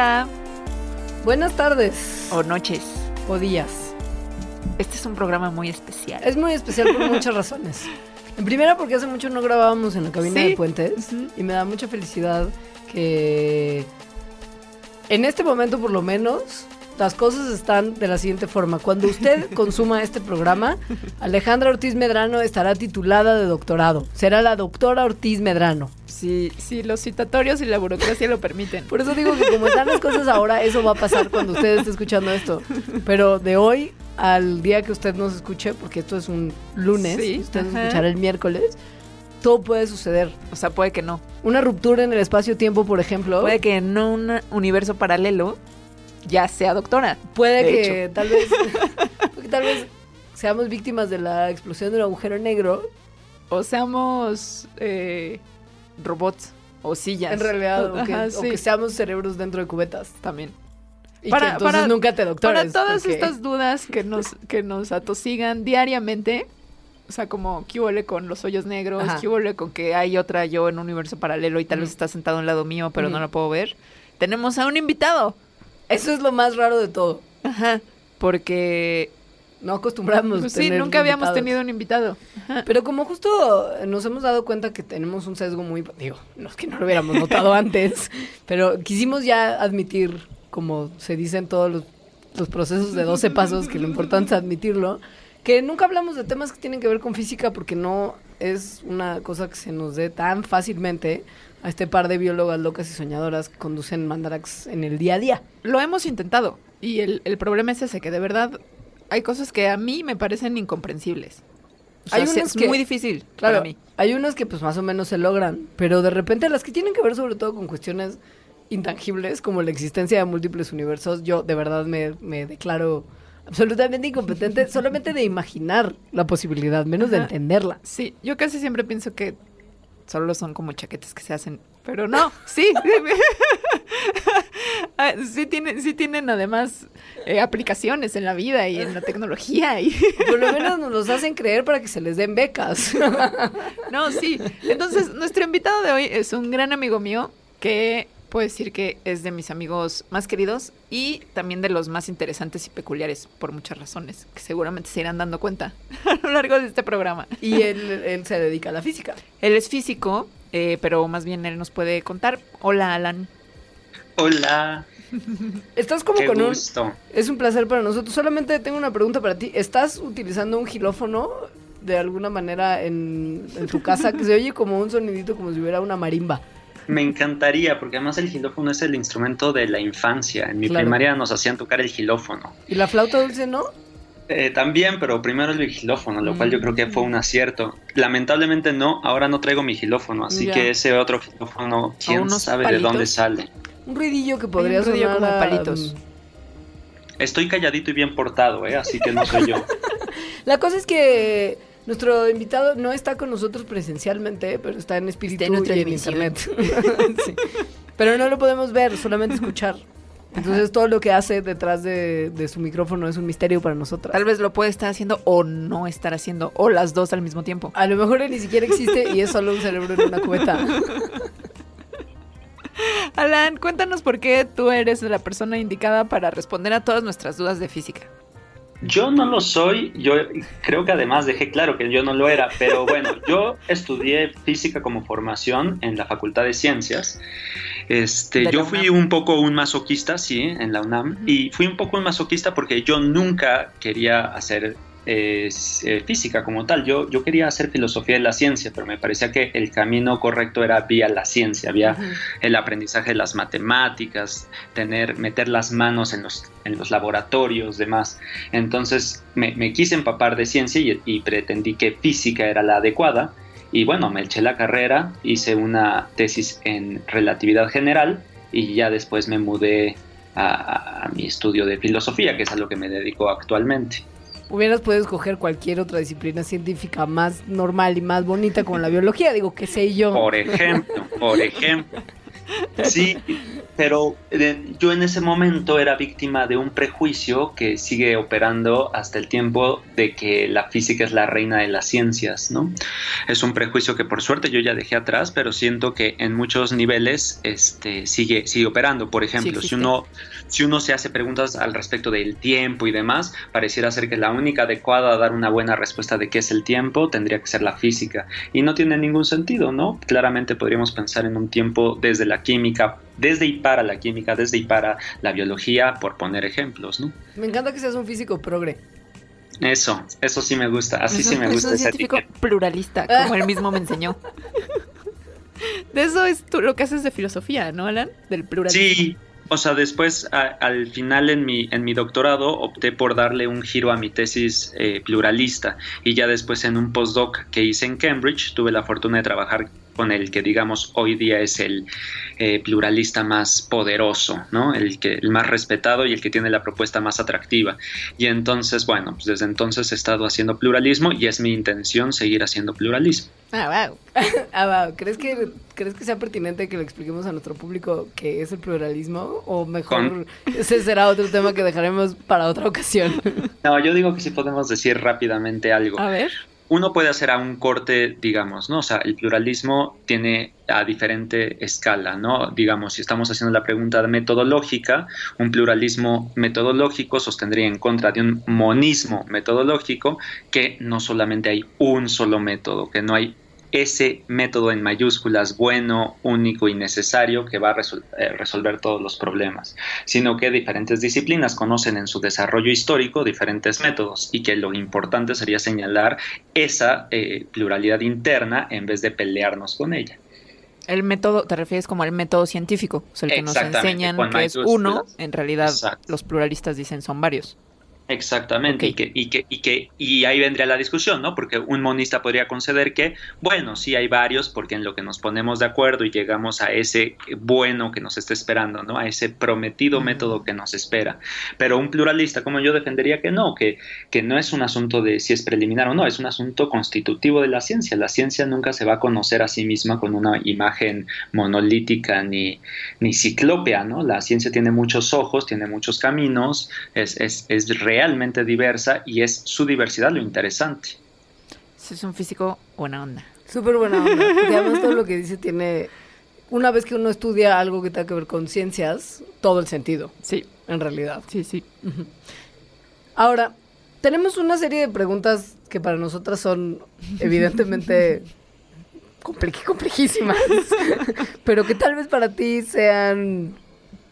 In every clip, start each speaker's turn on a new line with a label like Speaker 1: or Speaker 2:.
Speaker 1: Hola,
Speaker 2: Buenas tardes
Speaker 1: o noches.
Speaker 2: o días.
Speaker 1: Este es un programa muy especial.
Speaker 2: Es muy especial por muchas razones. En primera porque hace mucho no grabábamos en la cabina
Speaker 1: Sí.
Speaker 2: de Puentes y me da mucha felicidad que en este momento por lo menos las cosas están de la siguiente forma. Cuando usted consuma este programa, Alejandra Ortiz Medrano estará titulada de doctorado. Será la doctora Ortiz Medrano.
Speaker 1: Sí, sí, los citatorios y la burocracia lo permiten.
Speaker 2: Por eso digo que como están las cosas ahora, eso va a pasar cuando usted esté escuchando esto. Pero de hoy al día que usted nos escuche, porque esto es un lunes,
Speaker 1: Sí,
Speaker 2: usted nos escuchará el miércoles, todo puede suceder.
Speaker 1: O sea, puede que no.
Speaker 2: Una ruptura en el espacio-tiempo, por ejemplo,
Speaker 1: Puede que en un universo paralelo ya sea doctora.
Speaker 2: puede
Speaker 1: de
Speaker 2: que tal vez, tal vez seamos víctimas de la explosión de un agujero negro.
Speaker 1: O seamos eh, robots o sillas.
Speaker 2: En realidad, o que,
Speaker 1: Ajá,
Speaker 2: o
Speaker 1: sí,
Speaker 2: que seamos cerebros dentro de cubetas.
Speaker 1: también.
Speaker 2: Y
Speaker 1: Para-
Speaker 2: que entonces
Speaker 1: para-
Speaker 2: nunca te doctores.
Speaker 1: Para todas
Speaker 2: porque-
Speaker 1: estas dudas que nos, que nos atosigan diariamente, o sea, como qué huele con los hoyos negros,
Speaker 2: Ajá.
Speaker 1: qué huele con que hay otra yo en un universo paralelo y tal vez está sentado a un lado mío, pero no lo puedo ver. Tenemos a un invitado.
Speaker 2: Eso es lo más raro de todo.
Speaker 1: Ajá. Porque
Speaker 2: No acostumbramos
Speaker 1: pues sí,
Speaker 2: tener
Speaker 1: nunca habíamos
Speaker 2: invitados.
Speaker 1: tenido un invitado. Ajá.
Speaker 2: Pero como justo nos hemos dado cuenta que tenemos un sesgo muy, digo, no es que no lo hubiéramos notado antes, pero quisimos ya admitir, como se dice en todos los, los procesos de 12 pasos, que lo importante es admitirlo, que nunca hablamos de temas que tienen que ver con física porque no es una cosa que se nos dé tan fácilmente a este par de biólogas locas y soñadoras que conducen Mandarax en el día a día.
Speaker 1: Lo hemos intentado. Y el, el problema es ese, que de verdad hay cosas que a mí me parecen incomprensibles. O sea,
Speaker 2: Hay unas
Speaker 1: es
Speaker 2: que-
Speaker 1: muy difícil
Speaker 2: Claro,
Speaker 1: para mí.
Speaker 2: hay unas que pues más o menos se logran, pero de repente las que tienen que ver sobre todo con cuestiones intangibles, como la existencia de múltiples universos, yo de verdad me, me declaro absolutamente incompetente solamente de imaginar la posibilidad, menos de entenderla.
Speaker 1: Sí, yo casi siempre pienso que solo son como chaquetas que se hacen, pero no, sí. Ah, sí tienen, sí tienen además eh, aplicaciones en la vida y en la tecnología y
Speaker 2: Por lo menos nos los hacen creer para que se les den becas.
Speaker 1: no, sí. Entonces, nuestro invitado de hoy es un gran amigo mío que puedo decir que es de mis amigos más queridos y también de los más interesantes y peculiares por muchas razones que seguramente se irán dando cuenta a lo largo de este programa.
Speaker 2: y él, él se dedica a la física.
Speaker 1: Él es físico, eh, pero más bien él nos puede contar. Hola, Alan.
Speaker 3: Hola,
Speaker 2: Estás como
Speaker 3: qué
Speaker 2: con un...
Speaker 3: gusto.
Speaker 2: Es un placer para nosotros. Solamente tengo una pregunta para ti. ¿Estás utilizando un gilófono de alguna manera en, en tu casa que se oye como un sonidito como si hubiera una marimba?
Speaker 3: Me encantaría, porque además el gilófono es el instrumento de la infancia. En mi
Speaker 2: Claro.
Speaker 3: primaria nos hacían tocar el gilófono.
Speaker 2: ¿Y la flauta dulce no?
Speaker 3: Eh, también, pero primero el gilófono, lo cual yo creo que fue un acierto. Lamentablemente no, ahora no traigo mi gilófono, así
Speaker 2: Ya.
Speaker 3: que ese otro gilófono, quién sabe
Speaker 1: palitos?
Speaker 3: de dónde sale.
Speaker 2: Un ruidillo que podría sonar
Speaker 1: como
Speaker 2: a,
Speaker 1: palitos.
Speaker 2: mm,
Speaker 3: Estoy calladito y bien portado, ¿eh? así que no soy yo.
Speaker 2: La cosa es que nuestro invitado no está con nosotros presencialmente, pero está en espíritu
Speaker 1: Está en
Speaker 2: y en internet. Sí. Pero no lo podemos ver, solamente escuchar. Entonces todo lo que hace detrás de, de su micrófono es un misterio para nosotras.
Speaker 1: Tal vez lo puede estar haciendo o no estar haciendo, o las dos al mismo tiempo.
Speaker 2: A lo mejor él ni siquiera existe y es solo un cerebro en una cubeta.
Speaker 1: Alan, cuéntanos por qué tú eres la persona indicada para responder a todas nuestras dudas de física.
Speaker 3: Yo no lo soy, yo creo que además dejé claro que yo no lo era, pero bueno, yo estudié física como formación en la Facultad de Ciencias. Este, yo fui un poco un masoquista, sí, en la UNAM, y fui un poco un masoquista porque yo nunca quería hacer eh, eh, física como tal, yo, yo quería hacer filosofía de la ciencia, pero me parecía que el camino correcto era vía la ciencia, vía el aprendizaje de las matemáticas, tener, meter las manos en los, en los laboratorios, demás. Entonces me, me quise empapar de ciencia y, y pretendí que física era la adecuada. Y bueno, me eché la carrera, hice una tesis en relatividad general y ya después me mudé a, a mi estudio de filosofía, que es a lo que me dedico actualmente.
Speaker 2: Hubieras podido escoger cualquier otra disciplina científica más normal y más bonita como la biología, digo, qué sé yo.
Speaker 3: Por ejemplo, por ejemplo. Sí, pero eh, yo en ese momento era víctima de un prejuicio que sigue operando hasta el tiempo de que la física es la reina de las ciencias, ¿no? Es un prejuicio que por suerte yo ya dejé atrás, pero siento que en muchos niveles este, sigue, sigue operando. Por ejemplo, si uno, si uno se hace preguntas al respecto del tiempo y demás, pareciera ser que la única adecuada a dar una buena respuesta de qué es el tiempo tendría que ser la física. Y no tiene ningún sentido, ¿no? Claramente podríamos pensar en un tiempo desde la química, desde y para la química, desde y para la biología, por poner ejemplos, ¿no?
Speaker 2: Me encanta que seas un físico progre.
Speaker 3: Eso, eso sí me gusta, así sí me
Speaker 1: es
Speaker 3: gusta.
Speaker 1: un
Speaker 3: esa
Speaker 1: científico
Speaker 3: etiqueta.
Speaker 1: pluralista, como él mismo me enseñó. De eso es tú, lo que haces de filosofía, ¿no, Alan? Del pluralismo.
Speaker 3: Sí, o sea, después a- al final en mi, en mi doctorado opté por darle un giro a mi tesis eh, pluralista y ya después en un postdoc que hice en Cambridge tuve la fortuna de trabajar con el que digamos hoy día es el eh, pluralista más poderoso, ¿no? El, que, el más respetado y el que tiene la propuesta más atractiva. Y entonces, bueno, pues desde entonces he estado haciendo pluralismo y es mi intención seguir haciendo pluralismo.
Speaker 1: Ah, wow.
Speaker 2: Ah, wow. ¿Crees que, ¿Crees que sea pertinente que le expliquemos a nuestro público qué es el pluralismo? O mejor,
Speaker 3: Con-
Speaker 2: ese será otro tema que dejaremos para otra ocasión.
Speaker 3: No, yo digo que sí podemos decir rápidamente algo.
Speaker 1: A ver.
Speaker 3: Uno puede hacer a un corte, digamos, ¿no? O sea, el pluralismo tiene a diferente escala, ¿no? Digamos, si estamos haciendo la pregunta metodológica, un pluralismo metodológico sostendría en contra de un monismo metodológico que no solamente hay un solo método, que no hay ese método en mayúsculas bueno, único y necesario que va a resol- eh, resolver todos los problemas, sino que diferentes disciplinas conocen en su desarrollo histórico diferentes métodos y que lo importante sería señalar esa eh, pluralidad interna en vez de pelearnos con ella.
Speaker 1: El método, te refieres como al método científico, o sea, el que nos enseñan que es uno, en realidad
Speaker 3: Exacto.
Speaker 1: los pluralistas dicen son varios.
Speaker 3: Exactamente, y, que, y, que, y, que, y ahí vendría la discusión, ¿no? Porque un monista podría conceder que, bueno, sí hay varios, porque en lo que nos ponemos de acuerdo y llegamos a ese bueno que nos está esperando, ¿no? A ese prometido
Speaker 1: Mm.
Speaker 3: método que nos espera. Pero un pluralista como yo defendería que no, que, que no es un asunto de si es preliminar o no, es un asunto constitutivo de la ciencia. La ciencia nunca se va a conocer a sí misma con una imagen monolítica ni, ni ciclópea, ¿no? La ciencia tiene muchos ojos, tiene muchos caminos, es, es, es realmente diversa y es su diversidad lo interesante.
Speaker 1: Si es un físico, buena onda.
Speaker 2: Súper buena onda. Porque además todo lo que dice tiene... Una vez que uno estudia algo que tenga que ver con ciencias, todo el sentido,
Speaker 1: Sí,
Speaker 2: en realidad.
Speaker 1: sí, sí.
Speaker 2: Ahora, tenemos una serie de preguntas que para nosotras son evidentemente complejísimas, pero que tal vez para ti sean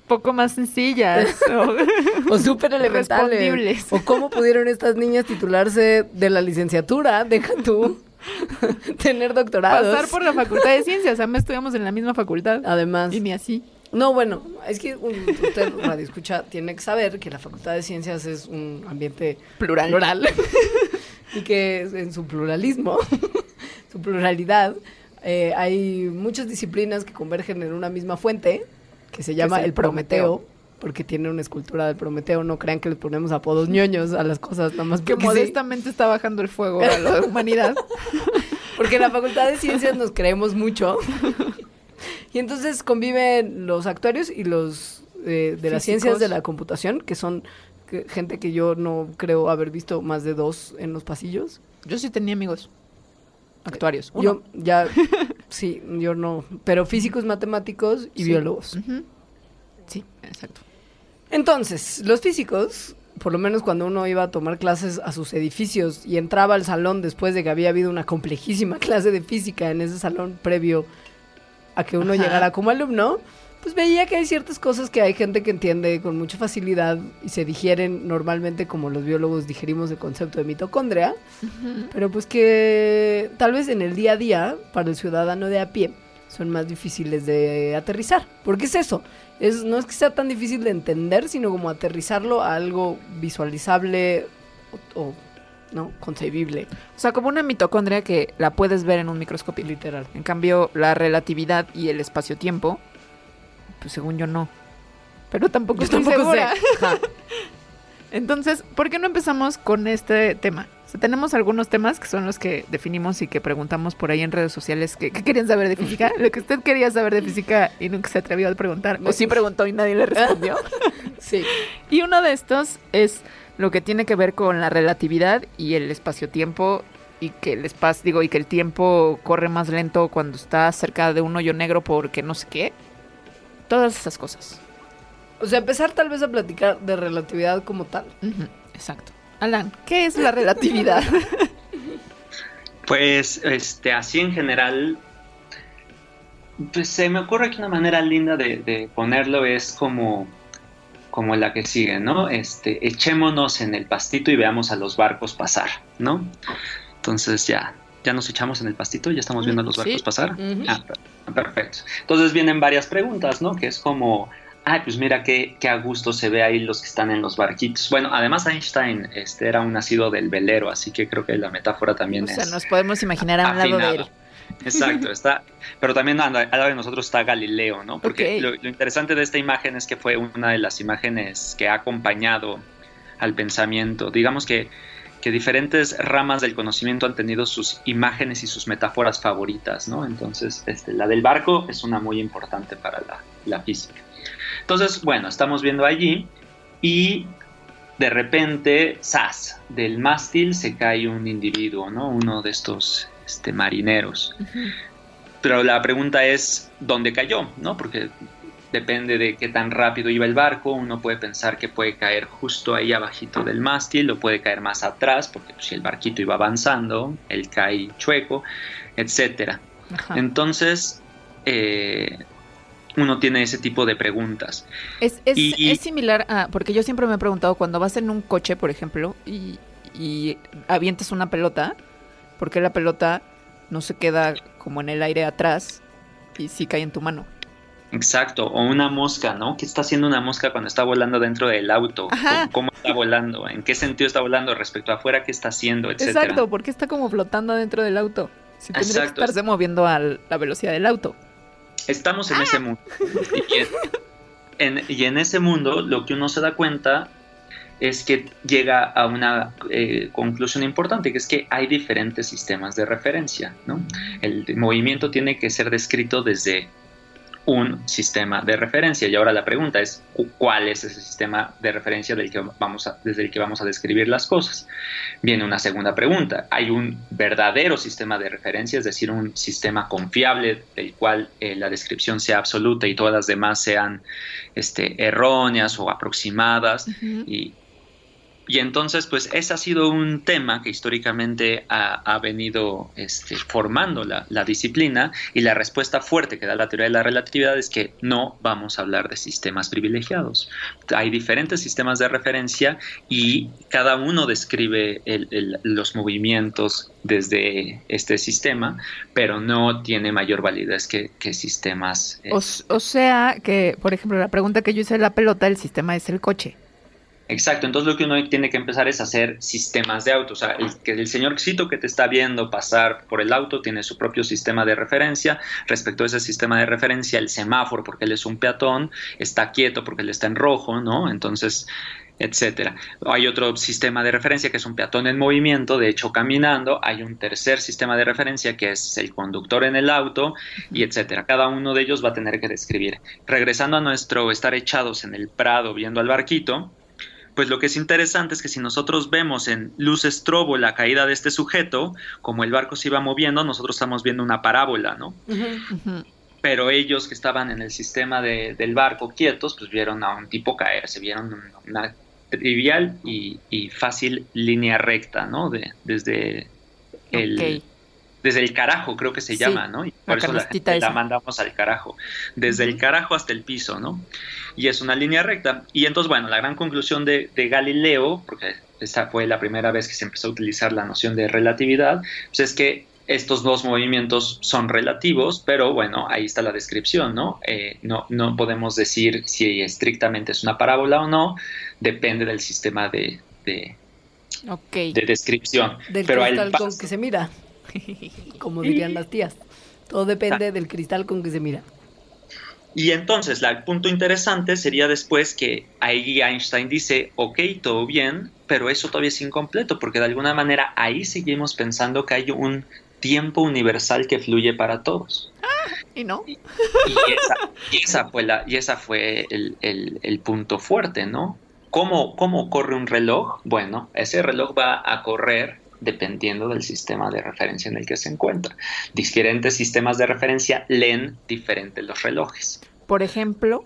Speaker 1: Poco más sencillas. o-
Speaker 2: o súper elementales. O cómo pudieron estas niñas titularse de la licenciatura, deja tú tener doctorados.
Speaker 1: Pasar por la facultad de ciencias. Además, estudiamos en la misma facultad.
Speaker 2: Además,
Speaker 1: Y ni así.
Speaker 2: no, bueno, es que un- usted, radio escucha, tiene que saber que la Facultad de Ciencias es un ambiente
Speaker 1: Plural.
Speaker 2: plural y que en su pluralismo, su pluralidad, eh, hay muchas disciplinas que convergen en una misma fuente que se llama
Speaker 1: el
Speaker 2: Prometeo.
Speaker 1: Prometeo.
Speaker 2: Porque tiene una escultura del Prometeo, no crean que les ponemos apodos ñoños a las cosas, nada más
Speaker 1: Que
Speaker 2: sí.
Speaker 1: modestamente está bajando el fuego a la humanidad.
Speaker 2: Porque en la Facultad de Ciencias nos creemos mucho. Y entonces conviven los actuarios y los eh, de las ciencias de la computación, que son que- gente que yo no creo haber visto más de dos en los pasillos.
Speaker 1: Yo sí tenía amigos actuarios. Uno.
Speaker 2: Yo ya, sí, yo no. Pero físicos, matemáticos y
Speaker 1: Sí.
Speaker 2: biólogos.
Speaker 1: Sí, exacto.
Speaker 2: Entonces, los físicos, por lo menos cuando uno iba a tomar clases a sus edificios y entraba al salón después de que había habido una complejísima clase de física en ese salón previo a que uno
Speaker 1: Ajá.
Speaker 2: llegara como alumno, pues veía que hay ciertas cosas que hay gente que entiende con mucha facilidad y se digieren normalmente como los biólogos digerimos el concepto de mitocondria, pero pues que tal vez en el día a día, para el ciudadano de a pie, son más difíciles de aterrizar. ¿Por qué es eso? Es, no es que sea tan difícil de entender, sino como aterrizarlo a algo visualizable o, o, no concebible,
Speaker 1: O sea, como una mitocondria que la puedes ver en un microscopio.
Speaker 2: literal.
Speaker 1: En cambio, la relatividad y el espacio-tiempo, pues según yo no. Pero tampoco
Speaker 2: Yo
Speaker 1: estoy
Speaker 2: tampoco sé.
Speaker 1: segura.
Speaker 2: Ajá.
Speaker 1: Entonces, ¿por qué no empezamos con este tema? O sea, tenemos algunos temas que son los que definimos y que preguntamos por ahí en redes sociales que, que querían saber de física. Lo que usted quería saber de física y nunca se atrevió a preguntar. O sí preguntó y nadie le respondió.
Speaker 2: Sí.
Speaker 1: y uno de estos es lo que tiene que ver con la relatividad y el espacio-tiempo y que el espacio, digo, y que el tiempo corre más lento cuando está cerca de un hoyo negro porque no sé qué. Todas esas cosas.
Speaker 2: O sea, empezar tal vez a platicar de relatividad como tal.
Speaker 1: Exacto. Alan, ¿qué es la relatividad?
Speaker 3: Pues, este, así en general, pues se me ocurre que una manera linda de, de ponerlo es como, como la que sigue, ¿no? Este, echémonos en el pastito y veamos a los barcos pasar, ¿no? Entonces ya, ya nos echamos en el pastito, ya estamos viendo a los
Speaker 1: Sí.
Speaker 3: barcos pasar. Ah, per- perfecto. Entonces vienen varias preguntas, ¿no? Que es como, ay, pues mira qué, qué a gusto se ve ahí los que están en los barquitos. Bueno, además Einstein este, era un nacido del velero, así que creo que la metáfora también
Speaker 1: o sea,
Speaker 3: es
Speaker 1: nos podemos imaginar a un lado de él.
Speaker 3: Exacto, está, pero también al lado de nosotros está Galileo, ¿no? Porque lo interesante de esta imagen es que fue una de las imágenes que ha acompañado al pensamiento. Digamos que, que diferentes ramas del conocimiento han tenido sus imágenes y sus metáforas favoritas, ¿no? Entonces, este, la del barco es una muy importante para la, la física. Entonces, bueno, estamos viendo allí y de repente, ¡zas! Del mástil se cae un individuo, ¿no? Uno de estos este, marineros. Pero la pregunta es, ¿dónde cayó? ¿No? Porque depende de qué tan rápido iba el barco, uno puede pensar que puede caer justo ahí abajito del mástil, o puede caer más atrás, porque pues, si el barquito iba avanzando, él cae chueco, etcétera.
Speaker 1: Ajá.
Speaker 3: Entonces, eh, uno tiene ese tipo de preguntas.
Speaker 1: Es, es,
Speaker 3: Y-
Speaker 1: es similar a, porque yo siempre me he preguntado, cuando vas en un coche, por ejemplo, y, y avientas una pelota, ¿por qué la pelota no se queda como en el aire atrás y sí cae en tu mano?
Speaker 3: Exacto, o una mosca, ¿no? ¿Qué está haciendo una mosca cuando está volando dentro del auto?
Speaker 1: Ajá.
Speaker 3: ¿Cómo, está volando? ¿En qué sentido está volando respecto a afuera? ¿Qué está haciendo? Etcétera.
Speaker 1: Exacto, porque está como flotando dentro del auto. Si tendría que estarse moviendo a la velocidad del auto.
Speaker 3: Estamos en ese mundo. Y en, en- y en ese mundo lo que uno se da cuenta es que llega a una eh, conclusión importante, que es que hay diferentes sistemas de referencia. ¿no? El movimiento tiene que ser descrito desde un sistema de referencia. Y ahora la pregunta es, cu- ¿cuál es ese sistema de referencia del que vamos a- desde el que vamos a describir las cosas? Viene una segunda pregunta. ¿Hay un verdadero sistema de referencia, es decir, un sistema confiable del cual eh, la descripción sea absoluta y todas las demás sean este, erróneas o aproximadas? Y, y entonces, pues ese ha sido un tema que históricamente ha, ha venido este, formando la, la disciplina y la respuesta fuerte que da la teoría de la relatividad es que no vamos a hablar de sistemas privilegiados. Hay diferentes sistemas de referencia y cada uno describe el- los movimientos desde este sistema, pero no tiene mayor validez que, que sistemas... eh,
Speaker 1: O, o sea que, por ejemplo, la pregunta que yo hice de la pelota, el sistema es el coche.
Speaker 3: Exacto, entonces lo que uno tiene que empezar es hacer sistemas de auto. O sea, el, que el que te está viendo pasar por el auto tiene su propio sistema de referencia. Respecto a ese sistema de referencia, el semáforo, porque él es un peatón, está quieto porque él está en rojo, ¿no? Entonces, etcétera. Hay otro sistema de referencia que es un peatón en movimiento, de hecho caminando. Hay un tercer sistema de referencia que es el conductor en el auto y etcétera. Cada uno de ellos va a tener que describir. Regresando a nuestro estar echados en el prado viendo al barquito, pues lo que es interesante es que si nosotros vemos en luz estrobo la caída de este sujeto, como el barco se iba moviendo, nosotros estamos viendo una parábola, ¿no? Pero ellos que estaban en el sistema de- del barco quietos, pues vieron a un tipo caerse, vieron un- una trivial y, y fácil línea recta, ¿no? De, desde el,
Speaker 1: Ok.
Speaker 3: Desde el carajo, creo que se
Speaker 1: Sí,
Speaker 3: llama, ¿no? Y
Speaker 1: la
Speaker 3: por eso la, gente la
Speaker 1: esa.
Speaker 3: mandamos al carajo. Desde el carajo hasta el piso, ¿no? Y es una línea recta. Y entonces, bueno, la gran conclusión de, de Galileo, porque esta fue la primera vez que se empezó a utilizar la noción de relatividad, pues es que estos dos movimientos son relativos, pero bueno, ahí está la descripción, ¿no? Eh, no, no podemos decir si estrictamente es una parábola o no, depende del sistema de, de- descripción.
Speaker 2: Del
Speaker 3: pero pasa.
Speaker 2: que se mira. Como dirían las tías. Todo depende del cristal con que se mira.
Speaker 3: Y entonces, el punto interesante sería después que ahí Einstein dice, ok, todo bien, pero eso todavía es incompleto, porque de alguna manera ahí seguimos pensando que hay un tiempo universal que fluye para todos.
Speaker 1: ¿Y no?
Speaker 3: Y, esa, fue, la, y esa fue el, punto fuerte, ¿no? ¿Cómo, ¿Cómo corre un reloj? Bueno, ese reloj va a correr dependiendo del sistema de referencia en el que se encuentra. Diferentes sistemas de referencia leen diferentes los relojes.
Speaker 1: Por ejemplo.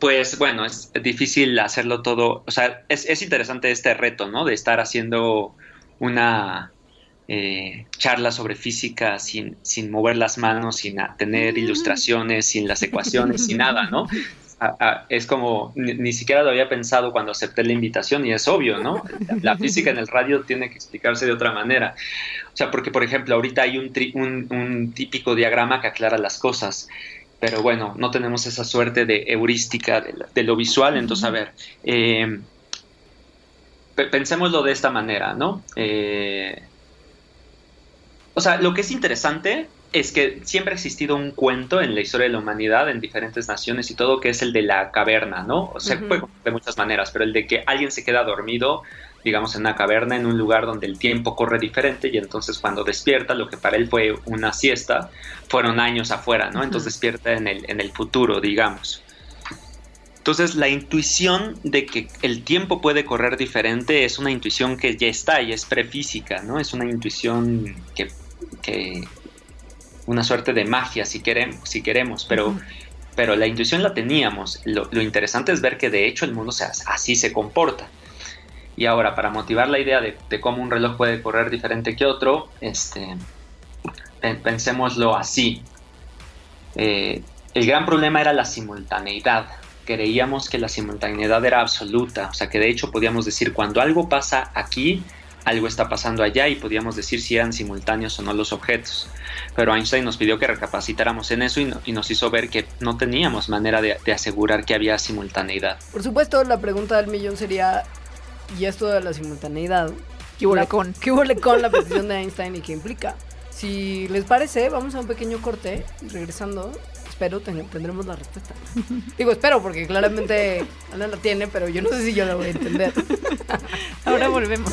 Speaker 3: Pues bueno, es difícil hacerlo todo. O sea, es, interesante este reto, ¿no? De estar haciendo una eh, charla sobre física sin, sin mover las manos, sin tener mm. ilustraciones, sin las ecuaciones, sin nada, ¿no? es como, ni, siquiera lo había pensado cuando acepté la invitación y es obvio, ¿no? La, física en el radio tiene que explicarse de otra manera. O sea, porque por ejemplo, ahorita hay un, un, típico diagrama que aclara las cosas, pero bueno, no tenemos esa suerte de heurística de, lo visual, entonces a ver, eh, pensémoslo de esta manera, ¿no? Eh, o sea, lo que es interesante es que siempre ha existido un cuento en la historia de la humanidad, en diferentes naciones y todo, que es el de la caverna, ¿no? O sea, puede de muchas maneras, pero el de que alguien se queda dormido, digamos, en una caverna, en un lugar donde el tiempo corre diferente y entonces cuando despierta, lo que para él fue una siesta, fueron años afuera, ¿no? Entonces despierta en el, en el futuro, digamos. Entonces la intuición de que el tiempo puede correr diferente es una intuición que ya está y es prefísica, ¿no? Es una intuición que, que una suerte de magia si queremos, si queremos pero, pero la intuición la teníamos. Lo, interesante es ver que de hecho el mundo se, así se comporta. Y ahora, para motivar la idea de, cómo un reloj puede correr diferente que otro, este, pensémoslo así. Eh, el gran problema era la simultaneidad. Creíamos que la simultaneidad era absoluta, o sea que de hecho podíamos decir cuando algo pasa aquí, algo está pasando allá y podíamos decir si eran simultáneos o no los objetos. Pero Einstein nos pidió que recapacitáramos en eso y, nos hizo ver que no teníamos manera de, asegurar que había simultaneidad.
Speaker 2: Por supuesto, la pregunta del millón sería, ¿y esto de la simultaneidad?
Speaker 1: ¿Qué huele con?
Speaker 2: ¿Qué huele con la precisión de Einstein y qué implica? Si les parece, vamos a un pequeño corte y regresando, espero tendremos la respuesta. Digo, espero, porque claramente Ana la tiene, pero yo no sé si yo la voy a entender.
Speaker 1: Ahora volvemos.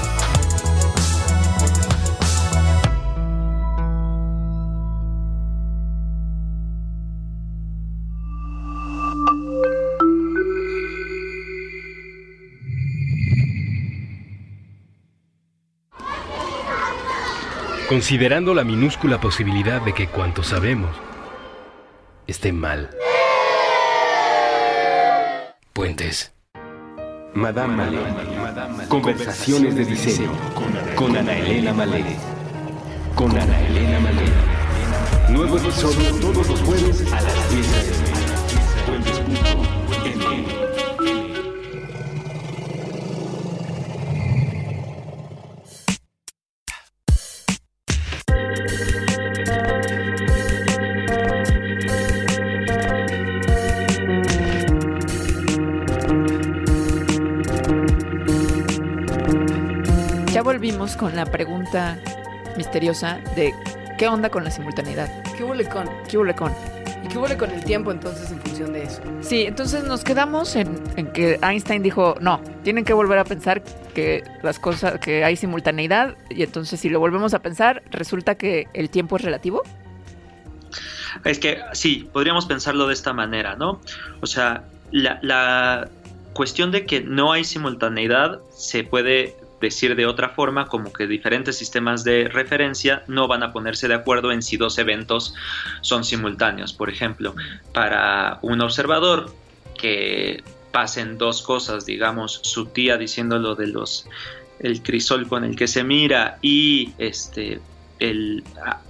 Speaker 4: Considerando la minúscula posibilidad de que cuanto sabemos esté mal. Puentes. Madame Malé. Conversaciones de diseño con Ana Elena Malé. Con Ana Elena Malé. Nuevo episodio todos los jueves a las 10 de
Speaker 1: Con la pregunta misteriosa de ¿qué onda con la simultaneidad?
Speaker 2: ¿Qué huele con?
Speaker 1: ¿Qué huele con?
Speaker 2: ¿Y qué huele con el tiempo entonces en función de eso?
Speaker 1: Sí, entonces nos quedamos en, en que Einstein dijo, no, tienen que volver a pensar que las cosas, que hay simultaneidad, y entonces si lo volvemos a pensar, resulta que el tiempo es relativo.
Speaker 3: Es que sí, podríamos pensarlo de esta manera, ¿no? O sea, la, la cuestión de que no hay simultaneidad se puede decir de otra forma, como que diferentes sistemas de referencia no van a ponerse de acuerdo en si dos eventos son simultáneos. Por ejemplo, para un observador que pasen dos cosas, digamos, su tía diciéndolo de los el crisol con el que se mira y este el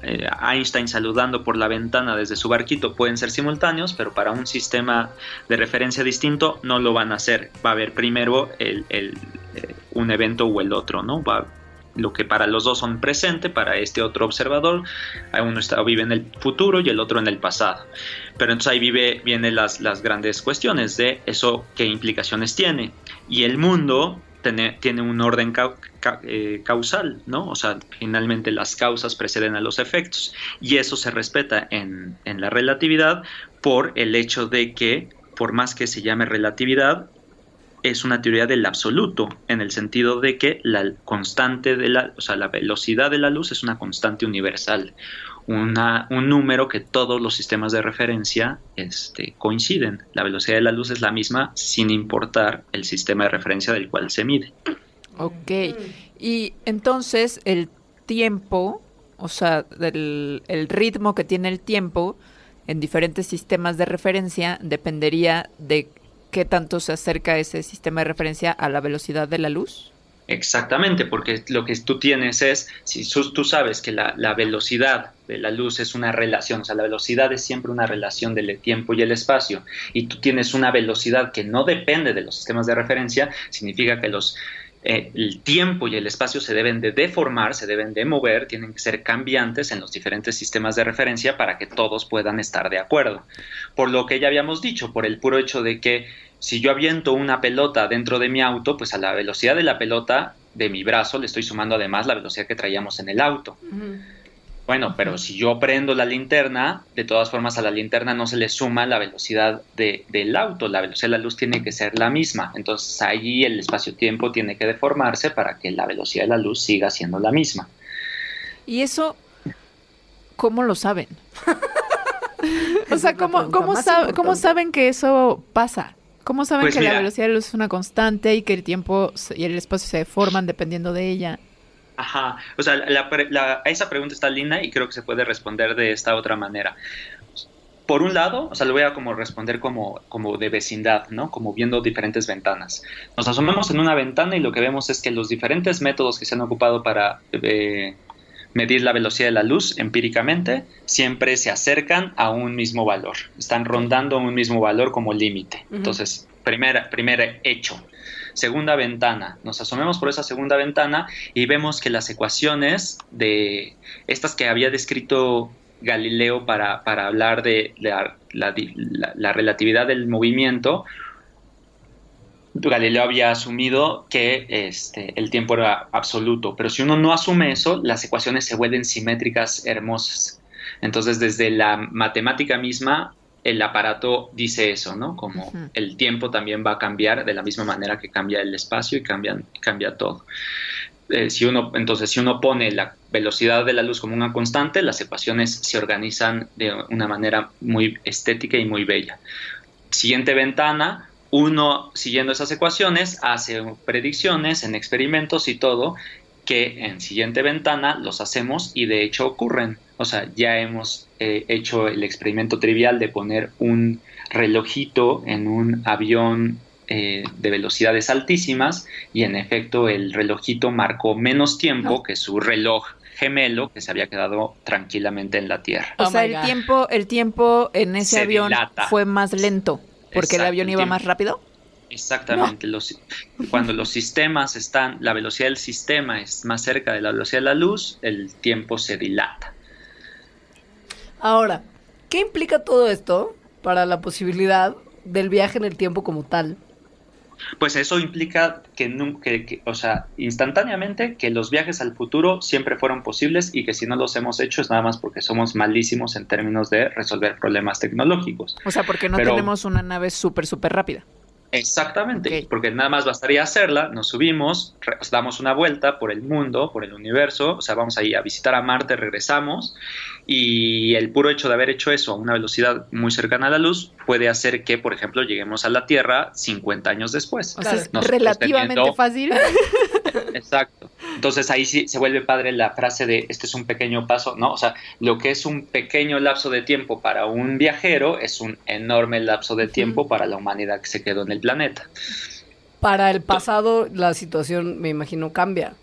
Speaker 3: eh, Einstein saludando por la ventana desde su barquito pueden ser simultáneos, pero para un sistema de referencia distinto no lo van a hacer. Va a haber primero el, el, un evento o el otro, ¿no? Va, lo que para los dos son presente, para este otro observador, uno está, vive en el futuro y el otro en el pasado. Pero entonces ahí vive, vienen las, las grandes cuestiones de eso, qué implicaciones tiene. Y el mundo tiene, tiene un orden eh, causal, ¿no? O sea, finalmente las causas preceden a los efectos. Y eso se respeta en, en la relatividad por el hecho de que, por más que se llame relatividad, es una teoría del absoluto, en el sentido de que la constante de la, o sea, la velocidad de la luz es una constante universal, una, un número que todos los sistemas de referencia este, coinciden. La velocidad de la luz es la misma sin importar el sistema de referencia del cual se mide.
Speaker 1: Ok, y entonces el tiempo, o sea, del, el ritmo que tiene el tiempo en diferentes sistemas de referencia dependería de qué tanto se acerca ese sistema de referencia a la velocidad de la luz?
Speaker 3: Exactamente, porque lo que tú tienes es, si tú sabes que la, velocidad de la luz es una relación, o sea, la velocidad es siempre una relación del tiempo y el espacio, y tú tienes una velocidad que no depende de los sistemas de referencia, significa que los, eh, el tiempo y el espacio se deben de deformar, se deben de mover, tienen que ser cambiantes en los diferentes sistemas de referencia para que todos puedan estar de acuerdo. Por lo que ya habíamos dicho, por el puro hecho de que si yo aviento una pelota dentro de mi auto, pues a la velocidad de la pelota de mi brazo le estoy sumando además la velocidad que traíamos en el auto. Bueno, pero si yo prendo la linterna, de todas formas a la linterna no se le suma la velocidad de, del auto, la velocidad de la luz tiene que ser la misma. Entonces allí el espacio-tiempo tiene que deformarse para que la velocidad de la luz siga siendo la misma.
Speaker 1: ¿Y eso cómo lo saben? o sea, ¿cómo, cómo, sab ¿cómo saben que eso pasa? ¿Cómo saben pues que mira, la velocidad de la luz es una constante y que el tiempo y el espacio se deforman dependiendo de ella?
Speaker 3: Ajá, o sea, la, la, esa pregunta está linda y creo que se puede responder de esta otra manera. Por un lado, o sea, lo voy a como responder como, como de vecindad, ¿no? Como viendo diferentes ventanas. Nos asomamos en una ventana y lo que vemos es que los diferentes métodos que se han ocupado para eh, medir la velocidad de la luz empíricamente siempre se acercan a un mismo valor. Están rondando un mismo valor como límite. Uh -huh. Entonces, primer, primer hecho. Segunda ventana. Nos asomemos por esa segunda ventana y vemos que las ecuaciones de estas que había descrito Galileo para, para hablar de la, la, la, la relatividad del movimiento, Galileo había asumido que este, el tiempo era absoluto, pero si uno no asume eso, las ecuaciones se vuelven simétricas hermosas. Entonces, desde la matemática misma, el aparato dice eso, ¿no? Como uh -huh. el tiempo también va a cambiar de la misma manera que cambia el espacio y cambia, cambia todo. Eh, si uno, entonces, si uno pone la velocidad de la luz como una constante, las ecuaciones se organizan de una manera muy estética y muy bella. Siguiente ventana, uno, siguiendo esas ecuaciones, hace predicciones en experimentos y todo, que en siguiente ventana los hacemos y de hecho ocurren. O sea, ya hemos eh, hecho el experimento trivial de poner un relojito en un avión eh, de velocidades altísimas y en efecto el relojito marcó menos tiempo que su reloj gemelo que se había quedado tranquilamente en la Tierra.
Speaker 1: O
Speaker 2: Oh
Speaker 1: sea, el tiempo, el tiempo en ese
Speaker 3: Se
Speaker 1: avión
Speaker 3: dilata.
Speaker 1: fue más lento porque el avión iba más rápido.
Speaker 3: Exactamente. Los, cuando los sistemas están, la velocidad del sistema es más cerca de la velocidad de la luz, el tiempo se dilata.
Speaker 2: Ahora, ¿qué implica todo esto para la posibilidad del viaje en el tiempo como tal?
Speaker 3: Pues eso implica que, que- que- o sea, instantáneamente que los viajes al futuro siempre fueron posibles y que si no los hemos hecho es nada más porque somos malísimos en términos de resolver problemas tecnológicos.
Speaker 1: O sea, porque no
Speaker 3: Pero-
Speaker 1: tenemos una nave súper, súper rápida.
Speaker 3: Exactamente, porque nada más bastaría hacerla, nos subimos, damos una vuelta por el mundo, por el universo, o sea, vamos ahí a visitar a Marte, regresamos, y el puro hecho de haber hecho eso a una velocidad muy cercana a la luz puede hacer que, por ejemplo, lleguemos a la Tierra 50 años después.
Speaker 1: O sea, es relativamente
Speaker 3: teniendo-
Speaker 1: fácil.
Speaker 3: Exacto. Entonces ahí sí se vuelve padre la frase de este es un pequeño paso, ¿no? O sea, lo que es un pequeño lapso de tiempo para un viajero es un enorme lapso de tiempo para la humanidad que se quedó en el planeta.
Speaker 2: Para el pasado, la situación, me imagino, cambia.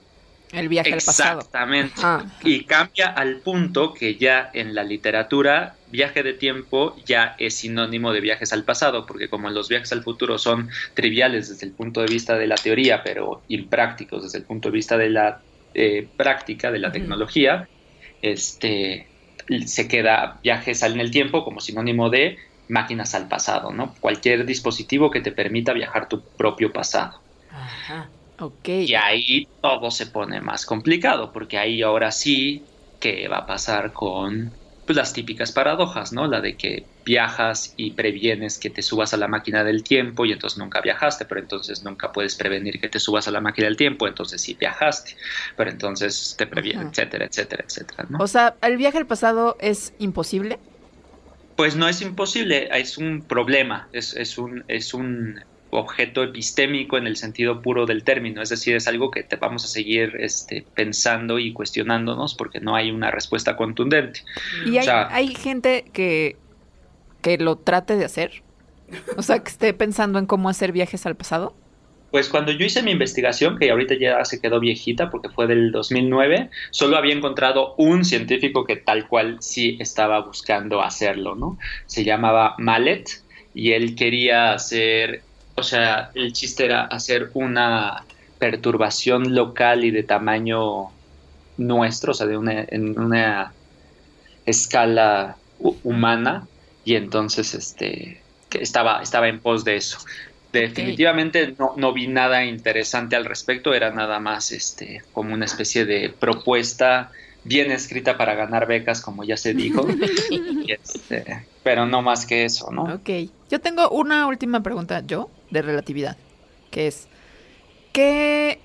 Speaker 1: El viaje al pasado.
Speaker 3: Exactamente.
Speaker 2: Ah,
Speaker 3: Y cambia al punto que ya en la literatura viaje de tiempo ya es sinónimo de viajes al pasado, porque como los viajes al futuro son triviales desde el punto de vista de la teoría, pero imprácticos desde el punto de vista de la eh, práctica, de la tecnología, este, se queda viajes en el tiempo como sinónimo de máquinas al pasado, ¿no? Cualquier dispositivo que te permita viajar tu propio pasado.
Speaker 2: ajá.
Speaker 1: Ok.
Speaker 3: Y ahí todo se pone más complicado, porque ahí ahora sí, ¿qué va a pasar con pues, las típicas paradojas, ¿no? La de que viajas y previenes que te subas a la máquina del tiempo y entonces nunca viajaste, pero entonces nunca puedes prevenir que te subas a la máquina del tiempo, entonces sí viajaste, pero entonces te previene,
Speaker 1: Ajá.
Speaker 3: etcétera, etcétera, etcétera, ¿no?
Speaker 1: O sea, el viaje al pasado es imposible.
Speaker 3: Pues no es imposible, es un problema, es, es un, es un objeto epistémico en el sentido puro del término, es decir, es algo que te vamos a seguir este, pensando y cuestionándonos porque no hay una respuesta contundente.
Speaker 1: Y hay,
Speaker 3: O sea-
Speaker 1: hay gente que, que lo trate de hacer. O sea, que esté pensando en cómo hacer viajes al pasado.
Speaker 3: Pues cuando yo hice mi investigación, que ahorita ya se quedó viejita porque fue del 2009, solo había encontrado un científico que tal cual sí estaba buscando hacerlo, ¿no? Se llamaba Mallet y él quería hacer, o sea, el chiste era hacer una perturbación local y de tamaño nuestro, o sea, de una, en una escala hu- humana y entonces este estaba, estaba en pos de eso. Definitivamente no, no vi nada interesante al respecto, era nada más este como una especie de propuesta bien escrita para ganar becas, como ya se dijo, y este, pero no más que eso, ¿no?
Speaker 1: Ok. Yo tengo una última pregunta, yo, de relatividad, que es, ¿qué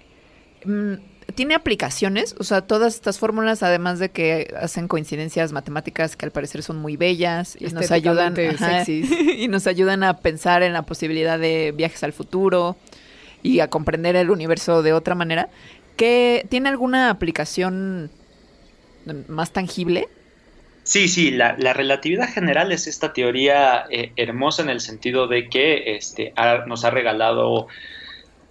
Speaker 1: mm, tiene aplicaciones? O sea, todas estas fórmulas, además de que hacen coincidencias matemáticas que al parecer son muy bellas y nos ayudan, ajá, y nos ayudan a pensar en la posibilidad de viajes al futuro y a comprender el universo de otra manera, ¿qué tiene alguna aplicación más tangible?
Speaker 3: Sí, sí, la, la relatividad general es esta teoría eh, hermosa en el sentido de que este, nos ha regalado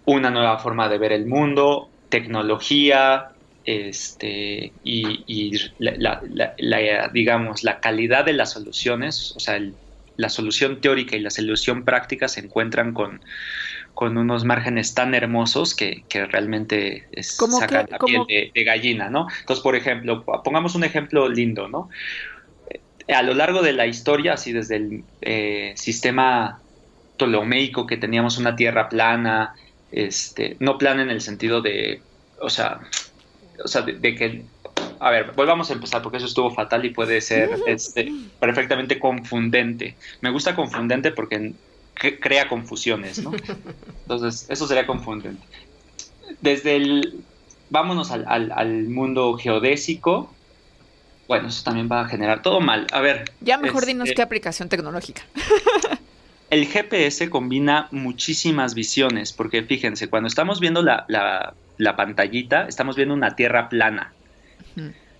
Speaker 3: una nueva forma de ver el mundo, tecnología, este, y, la, digamos, la calidad de las soluciones, o sea, el- la solución teórica y la solución práctica se encuentran con, con unos márgenes tan hermosos que, que realmente es,
Speaker 1: ¿Cómo
Speaker 3: sacan la piel de, de gallina, ¿no? Entonces, por ejemplo, pongamos un ejemplo lindo, ¿no? Eh, A lo largo de la historia, así desde el eh, sistema ptolomeico que teníamos una tierra plana, este, no plana en el sentido de, o sea, o sea, de, de que, a ver, volvamos a empezar porque eso estuvo fatal y puede ser este, perfectamente confundente. Me gusta confundente porque cre- crea confusiones, ¿no? Entonces, eso sería confundente. Desde el, vámonos al, al- al mundo geodésico, bueno, eso también va a generar todo mal. A ver,
Speaker 1: Ya mejor
Speaker 3: Este-
Speaker 1: dinos qué aplicación tecnológica.
Speaker 3: el GPS combina muchísimas visiones, porque fíjense, cuando estamos viendo la, la- la pantallita, estamos viendo una Tierra plana.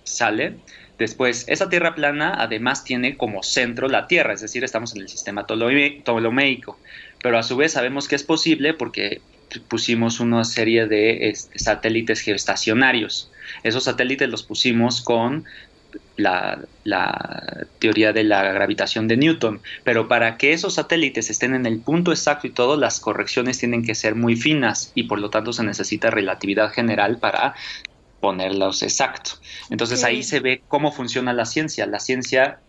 Speaker 3: ¿Sale? Después, esa Tierra plana además tiene como centro la Tierra, es decir, estamos en el sistema ptolomeico. Pero a su vez sabemos que es posible porque pusimos una serie de este, satélites geoestacionarios. Esos satélites los pusimos con la, teoría de la gravitación de Newton, pero para que esos satélites estén en el punto exacto y todo, las correcciones tienen que ser muy finas y por lo tanto se necesita relatividad general para ponerlos exactos. Entonces ahí se ve cómo funciona la ciencia. La ciencia,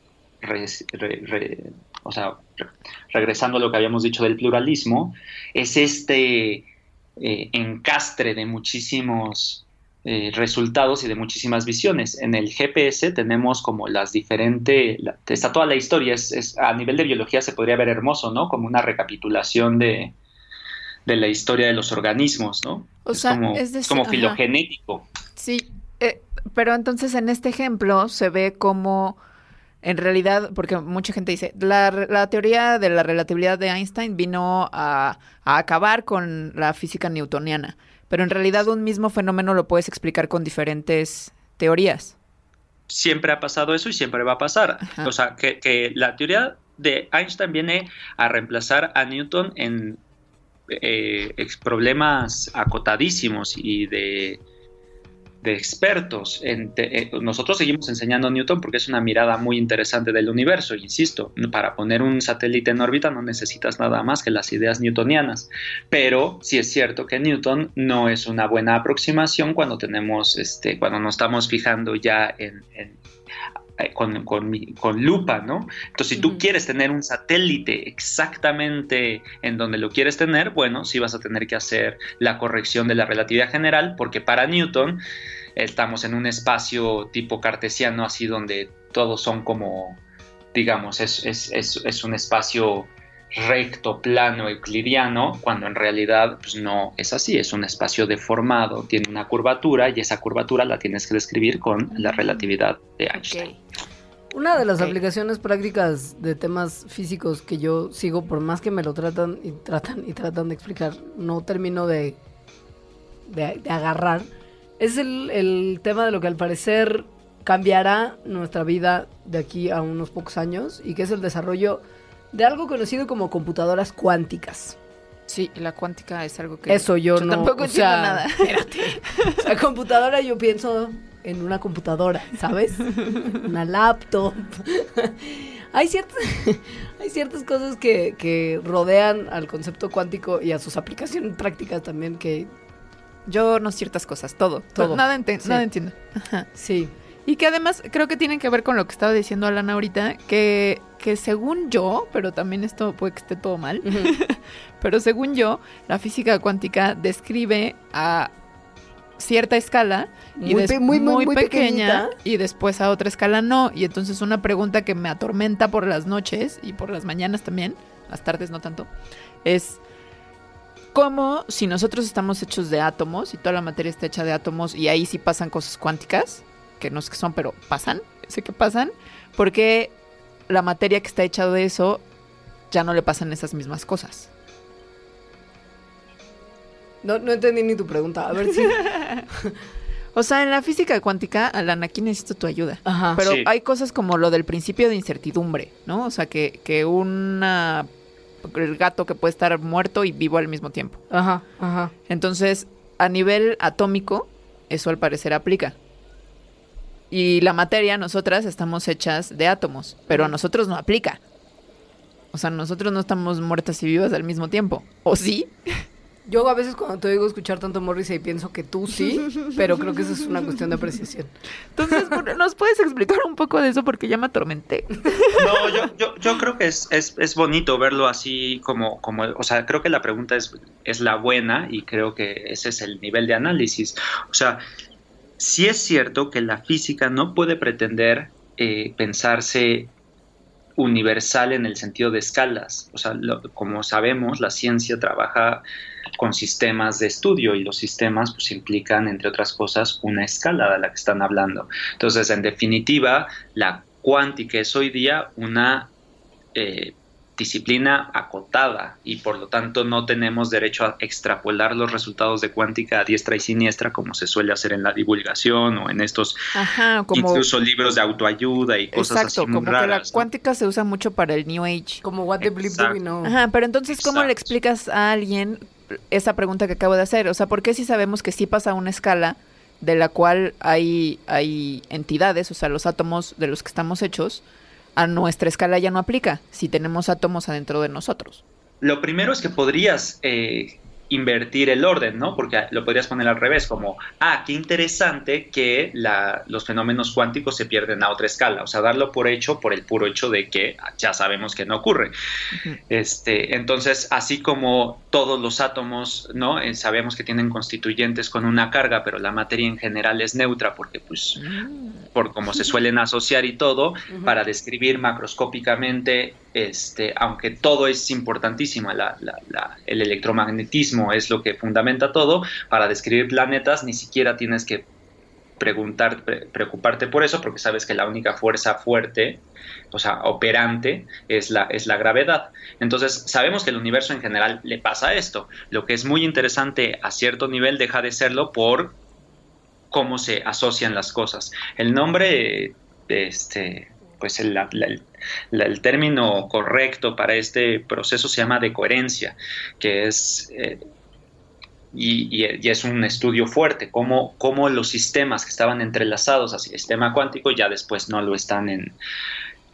Speaker 3: o sea, regresando a lo que habíamos dicho del pluralismo, es este eh, encastre de muchísimos eh, resultados y de muchísimas visiones. En el GPS tenemos como las diferentes, está toda la historia, es, a nivel de biología se podría ver hermoso, ¿no? Como una recapitulación de, la historia de los organismos, ¿no?
Speaker 1: O es sea,
Speaker 3: como, es, como filogenético.
Speaker 1: Sí, eh, pero entonces en este ejemplo se ve como en realidad, porque mucha gente dice, la, teoría de la relatividad de Einstein vino a, a, acabar con la física newtoniana pero en realidad un mismo fenómeno lo puedes explicar con diferentes teorías.
Speaker 3: Siempre ha pasado eso y siempre va a pasar. O sea, que, la teoría de Einstein viene a reemplazar a Newton en eh, problemas acotadísimos y de de expertos. Eh, nosotros seguimos enseñando Newton porque es una mirada muy interesante del universo, insisto, para poner un satélite en órbita no necesitas nada más que las ideas newtonianas, pero sí es cierto que Newton no es una buena aproximación cuando tenemos, este, cuando nos estamos fijando ya en, con, con, lupa, ¿no? Entonces, si tú quieres tener un satélite exactamente en donde lo quieres tener, bueno, sí vas a tener que hacer la corrección de la relatividad general, porque para Newton estamos en un espacio tipo cartesiano, así donde todos son como, digamos, es, es, es, un espacio recto, plano, euclidiano, cuando en realidad pues, no es así, es un espacio deformado, tiene una curvatura y esa curvatura la tienes que describir con la relatividad de Einstein.
Speaker 2: Una de las aplicaciones prácticas de temas físicos que yo sigo, por más que me lo tratan y tratan y tratan de explicar, no termino de, de agarrar, es el, tema de lo que al parecer cambiará nuestra vida de aquí a unos pocos años y que es el desarrollo de algo conocido como computadoras cuánticas.
Speaker 1: Sí, la cuántica es algo que...
Speaker 2: Eso yo, no...
Speaker 1: Tampoco entiendo nada.
Speaker 2: Espérate. La computadora yo pienso en una computadora, ¿sabes? una laptop. hay, ciertas, hay ciertas cosas que, que rodean al concepto cuántico y a sus aplicaciones prácticas también que
Speaker 1: yo no ciertas cosas, todo, todo. Nada, nada entiendo.
Speaker 2: Sí.
Speaker 1: Y que además creo que tienen que ver con lo que estaba diciendo Alana ahorita, que, que según yo, pero también esto puede que esté todo mal, pero según yo, la física cuántica describe a cierta escala y muy, muy, muy, pequeña y después a otra escala no. Y entonces una pregunta que me atormenta por las noches y por las mañanas también, las tardes no tanto, es como si nosotros estamos hechos de átomos y toda la materia está hecha de átomos y ahí sí pasan cosas cuánticas, que no es que son, pero pasan, sé que pasan, porque la materia que está hecha de eso ya no le pasan esas mismas cosas.
Speaker 2: No, no entendí ni tu pregunta. A ver si.
Speaker 1: o sea, en la física cuántica, Alana, aquí necesito tu ayuda. Ajá. Pero hay cosas como lo del principio de incertidumbre, ¿no? O sea, que, que una el gato que puede estar muerto y vivo al mismo tiempo.
Speaker 2: Ajá, ajá.
Speaker 1: Entonces, a nivel atómico, eso al parecer aplica. Y la materia, nosotras estamos hechas de átomos, pero a nosotros no aplica. O sea, nosotros no estamos muertas y vivas al mismo tiempo. ¿O sí?
Speaker 2: Yo a veces cuando te oigo escuchar tanto Morrissey pienso que tú sí, pero creo que eso es una cuestión de apreciación.
Speaker 1: Entonces, ¿nos puedes explicar un poco de eso? Porque ya me atormenté.
Speaker 3: No, yo, yo, yo creo que es, es, es, bonito verlo así como, como, o sea, creo que la pregunta es, es la buena y creo que ese es el nivel de análisis. O sea, sí es cierto que la física no puede pretender eh, pensarse universal en el sentido de escalas. O sea, como sabemos, la ciencia trabaja con sistemas de estudio y los sistemas pues implican, entre otras cosas, una escala de la que están hablando. Entonces, en definitiva, la cuántica es hoy día una, eh, disciplina acotada y por lo tanto no tenemos derecho a extrapolar los resultados de cuántica a diestra y siniestra como se suele hacer en la divulgación o en estos incluso libros de autoayuda y cosas
Speaker 1: exacto,
Speaker 3: así
Speaker 1: como que la cuántica se usa mucho para el New Age.
Speaker 2: Como what the bleep do we know.
Speaker 1: Ajá, pero entonces ¿cómo le explicas a alguien esa pregunta que acabo de hacer? O sea, ¿por qué si sabemos que sí pasa una escala de la cual hay, hay entidades, o sea, los átomos de los que estamos hechos, a nuestra escala ya no aplica si tenemos átomos adentro de nosotros.
Speaker 3: Lo primero es que podrías eh, invertir el orden, ¿no? Porque lo podrías poner al revés, como, ah, qué interesante que los fenómenos cuánticos se pierden a otra escala, o sea, darlo por hecho por el puro hecho de que ya sabemos que no ocurre. este, entonces, así como todos los átomos, ¿no? Eh, sabemos que tienen constituyentes con una carga, pero la materia en general es neutra porque, pues, mm. por cómo se suelen asociar y todo, para describir macroscópicamente este, aunque todo es importantísimo, el electromagnetismo es lo que fundamenta todo, para describir planetas ni siquiera tienes que preocuparte por eso, porque sabes que la única fuerza fuerte, o sea, operante, es la, es la gravedad. Entonces, sabemos que el universo en general le pasa esto. Lo que es muy interesante a cierto nivel deja de serlo por cómo se asocian las cosas. El nombre este pues el, el, término correcto para este proceso se llama de coherencia, que es... Eh, y, es un estudio fuerte, cómo, cómo, los sistemas que estaban entrelazados al sistema cuántico ya después no lo están en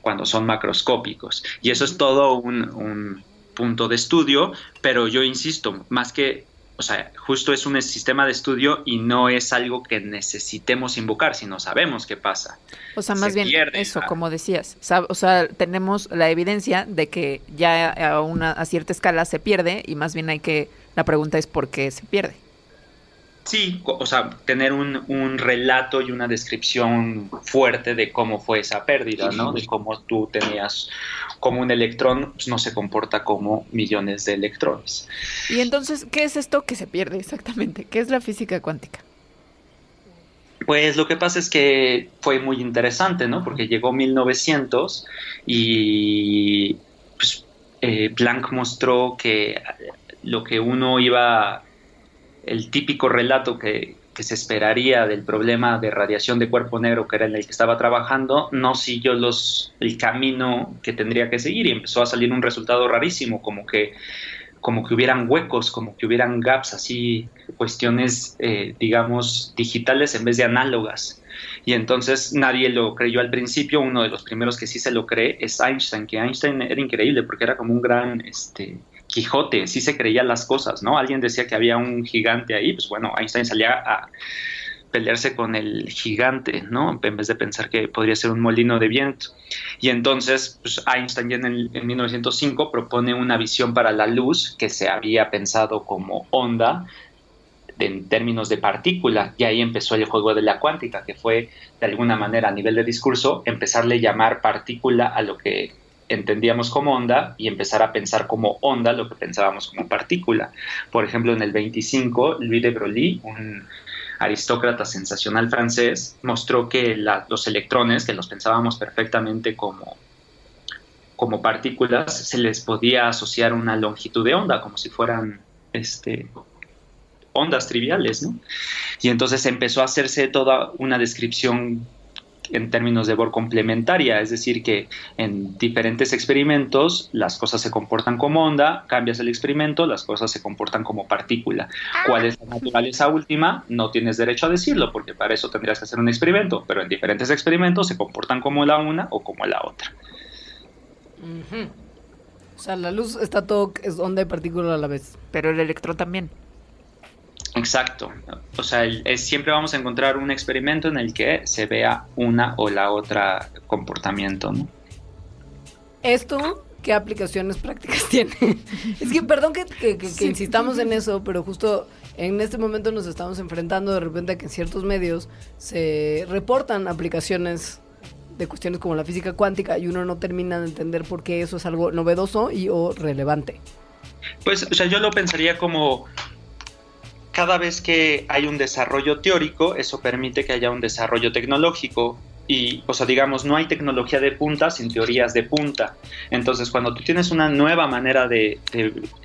Speaker 3: cuando son macroscópicos. Y eso es todo un, un punto de estudio, pero yo insisto, más que o sea, justo es un sistema de estudio y no es algo que necesitemos invocar, sino sabemos qué pasa.
Speaker 1: O sea, más bien eso, como decías. O sea, tenemos la evidencia de que ya a, una, a cierta escala se pierde y más bien hay que, la pregunta es por qué se pierde.
Speaker 3: Sí, o sea, tener un, un, relato y una descripción fuerte de cómo fue esa pérdida, ¿no? De cómo tú tenías, como un electrón pues, no se comporta como millones de electrones.
Speaker 1: Y entonces, ¿qué es esto que se pierde exactamente? ¿Qué es la física cuántica?
Speaker 3: Pues lo que pasa es que fue muy interesante, ¿no? Porque llegó 1900 y pues, eh, Planck mostró que lo que uno iba el típico relato que, se esperaría del problema de radiación de cuerpo negro que era en el que estaba trabajando, no siguió los, el camino que tendría que seguir y empezó a salir un resultado rarísimo, como que, como que hubieran huecos, como que hubieran gaps, así cuestiones, eh, digamos, digitales en vez de análogas. Y entonces nadie lo creyó al principio, uno de los primeros que sí se lo cree es Einstein, que Einstein era increíble porque era como un gran... Este, Quijote, sí se creía las cosas, ¿no? Alguien decía que había un gigante ahí, pues bueno, Einstein salía a pelearse con el gigante, ¿no? En vez de pensar que podría ser un molino de viento. Y entonces, pues Einstein ya en, en 1905 propone una visión para la luz que se había pensado como onda en términos de partícula, y ahí empezó el juego de la cuántica, que fue de alguna manera a nivel de discurso empezarle a llamar partícula a lo que entendíamos como onda y empezar a pensar como onda lo que pensábamos como partícula. Por ejemplo, en el 25, Louis de Broglie, un aristócrata sensacional francés, mostró que los electrones, que los pensábamos perfectamente como, como partículas, se les podía asociar una longitud de onda, como si fueran este, ondas triviales. Y entonces empezó a hacerse toda una descripción en términos de Bohr complementaria, es decir, que en diferentes experimentos las cosas se comportan como onda, cambias el experimento, las cosas se comportan como partícula. ¿Cuál es la naturaleza última? No tienes derecho a decirlo, porque para eso tendrías que hacer un experimento, pero en diferentes experimentos se comportan como la una o como la otra.
Speaker 2: O sea, la luz está todo, es onda y partícula a la vez.
Speaker 1: Pero el electrón también.
Speaker 3: Exacto. O sea, siempre vamos a encontrar un experimento en el que se vea una o la otra comportamiento, ¿no?
Speaker 2: Esto, ¿qué aplicaciones prácticas tiene? es que perdón que, insistamos en eso, pero justo en este momento nos estamos enfrentando de repente a que en ciertos medios se reportan aplicaciones de cuestiones como la física cuántica y uno no termina de entender por qué eso es algo novedoso y o relevante.
Speaker 3: Pues, o sea, yo lo pensaría como cada vez que hay un desarrollo teórico, eso permite que haya un desarrollo tecnológico y, o sea, digamos, no hay tecnología de punta sin teorías de punta. Entonces, cuando tú tienes una nueva manera de...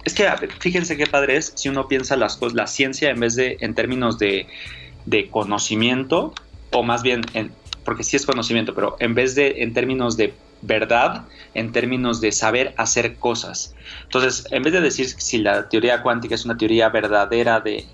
Speaker 3: es que, fíjense qué padre es si uno piensa las la ciencia en vez de en términos de, de conocimiento, o más bien, en, porque sí es conocimiento, pero en vez de en términos de verdad en términos de saber hacer cosas. Entonces, en vez de decir si la teoría cuántica es una teoría verdadera de,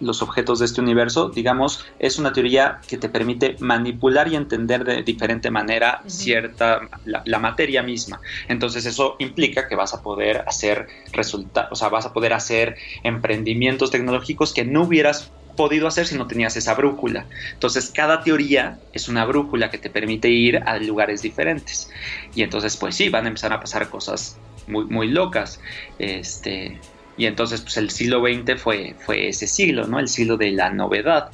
Speaker 3: los objetos de este universo, digamos, es una teoría que te permite manipular y entender de diferente manera cierta, la, materia misma. Entonces, eso implica que vas a poder hacer resultados, o sea, vas a poder hacer emprendimientos tecnológicos que no hubieras podido hacer si no tenías esa brújula. Entonces, cada teoría es una brújula que te permite ir a lugares diferentes. Y entonces, pues sí, van a empezar a pasar cosas muy, muy locas. Este, y entonces, pues el siglo XX fue, fue ese siglo, ¿no? El siglo de la novedad.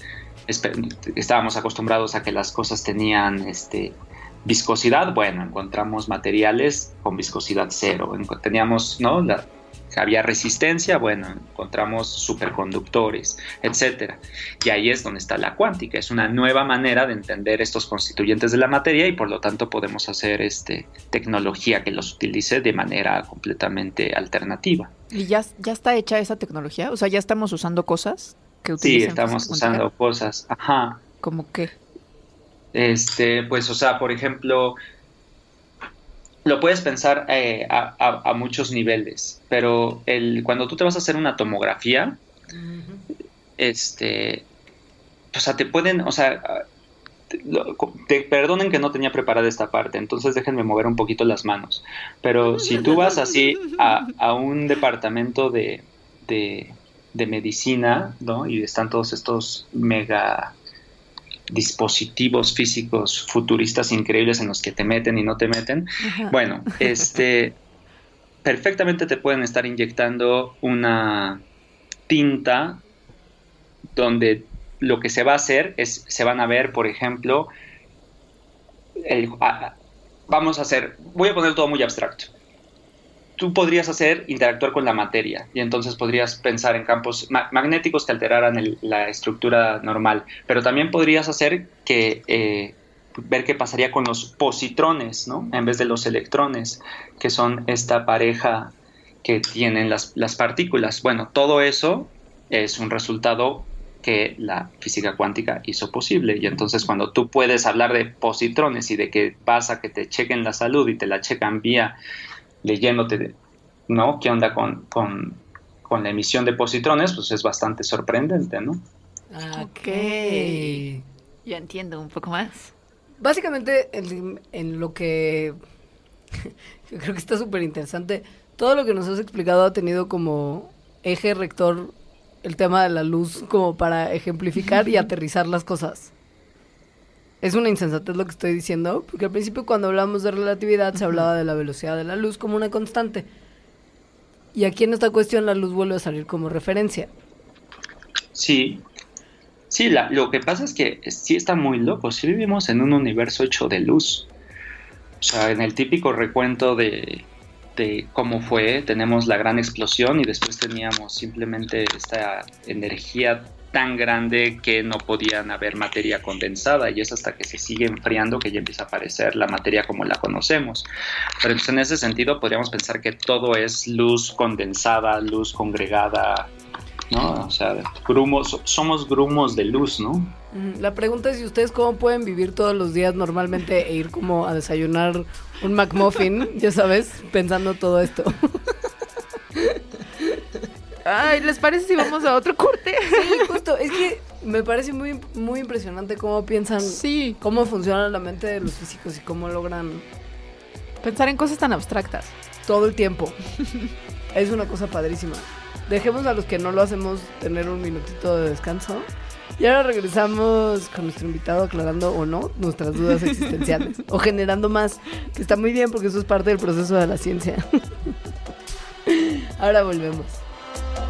Speaker 3: Estábamos acostumbrados a que las cosas tenían este, viscosidad. Bueno, encontramos materiales con viscosidad cero. Teníamos, ¿no? La, había resistencia, bueno, encontramos superconductores, etcétera. Y ahí es donde está la cuántica, es una nueva manera de entender estos constituyentes de la materia y por lo tanto podemos hacer este tecnología que los utilice de manera completamente alternativa.
Speaker 1: ¿Y ya, ya está hecha esa tecnología? O sea, ya estamos usando cosas que
Speaker 3: utilizan. Sí, estamos usando cosas, ajá.
Speaker 1: ¿Cómo qué?
Speaker 3: Este, pues, o sea, por ejemplo, lo puedes pensar eh, a, muchos niveles, pero el, cuando tú te vas a hacer una tomografía, este, o sea, te pueden, o sea, te, perdonen que no tenía preparada esta parte, entonces déjenme mover un poquito las manos, pero si tú vas así a, un departamento de, de, de medicina, ¿no? Y están todos estos mega dispositivos físicos futuristas increíbles en los que te meten y no te meten. Bueno, este perfectamente te pueden estar inyectando una tinta donde lo que se va a hacer es, se van a ver, por ejemplo, el, vamos a hacer, voy a poner todo muy abstracto tú podrías hacer interactuar con la materia y entonces podrías pensar en campos magnéticos que alteraran la estructura normal, pero también podrías hacer que eh, ver qué pasaría con los positrones, ¿no? En vez de los electrones, que son esta pareja que tienen las, las partículas. Bueno, todo eso es un resultado que la física cuántica hizo posible. Y entonces cuando tú puedes hablar de positrones y de que vas a que te chequen la salud y te la checan vía leyéndote, ¿no? ¿Qué onda con, con, la emisión de positrones? Pues es bastante sorprendente, ¿no?
Speaker 1: Ok. Ya entiendo un poco más.
Speaker 2: Básicamente, en, lo que yo creo que está súper interesante, todo lo que nos has explicado ha tenido como eje rector el tema de la luz como para ejemplificar y aterrizar las cosas es una insensatez lo que estoy diciendo, porque al principio cuando hablamos de relatividad se hablaba de la velocidad de la luz como una constante. Y aquí en esta cuestión la luz vuelve a salir como referencia.
Speaker 3: Sí, sí, la, lo que pasa es que sí está muy loco, sí vivimos en un universo hecho de luz. O sea, en el típico recuento de, de cómo fue, tenemos la gran explosión y después teníamos simplemente esta energía tan grande que no podían haber materia condensada y es hasta que se sigue enfriando que ya empieza a aparecer la materia como la conocemos. Pero entonces en ese sentido podríamos pensar que todo es luz condensada, luz congregada, ¿no? O sea, grumos, somos grumos de luz, ¿no?
Speaker 2: La pregunta es si ustedes cómo pueden vivir todos los días normalmente e ir como a desayunar un McMuffin, ya sabes, pensando todo esto.
Speaker 1: Ay, ¿les parece si vamos a otro corte?
Speaker 2: Sí, justo. Es que me parece muy, muy impresionante cómo piensan,
Speaker 1: sí.
Speaker 2: cómo funciona la mente de los físicos y cómo logran
Speaker 1: pensar en cosas tan abstractas.
Speaker 2: Todo el tiempo. es una cosa padrísima. Dejemos a los que no lo hacemos tener un minutito de descanso. Y ahora regresamos con nuestro invitado aclarando o no nuestras dudas existenciales. o generando más, que está muy bien porque eso es parte del proceso de la ciencia. ahora volvemos.
Speaker 4: Oh,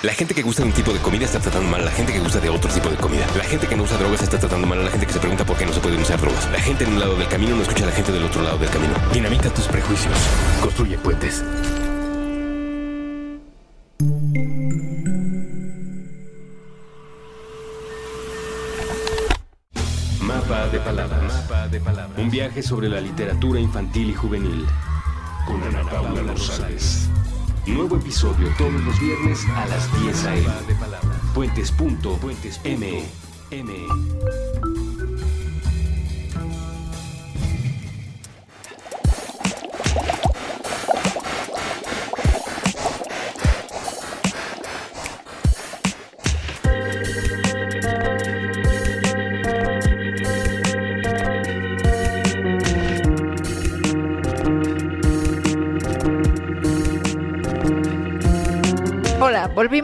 Speaker 4: La gente que gusta de un tipo de comida está tratando mal a la gente que gusta de otro tipo de comida. La gente que no usa drogas está tratando mal a la gente que se pregunta por qué no se pueden usar drogas. La gente en un lado del camino no escucha a la gente del otro lado del camino. Dinamita tus prejuicios. Construye puentes. Mapa de palabras. Un viaje sobre la literatura infantil y juvenil. Con Ana Paula Rosales. Nuevo episodio todos los viernes a las 10 a.m. Puentes.me.
Speaker 1: Hola,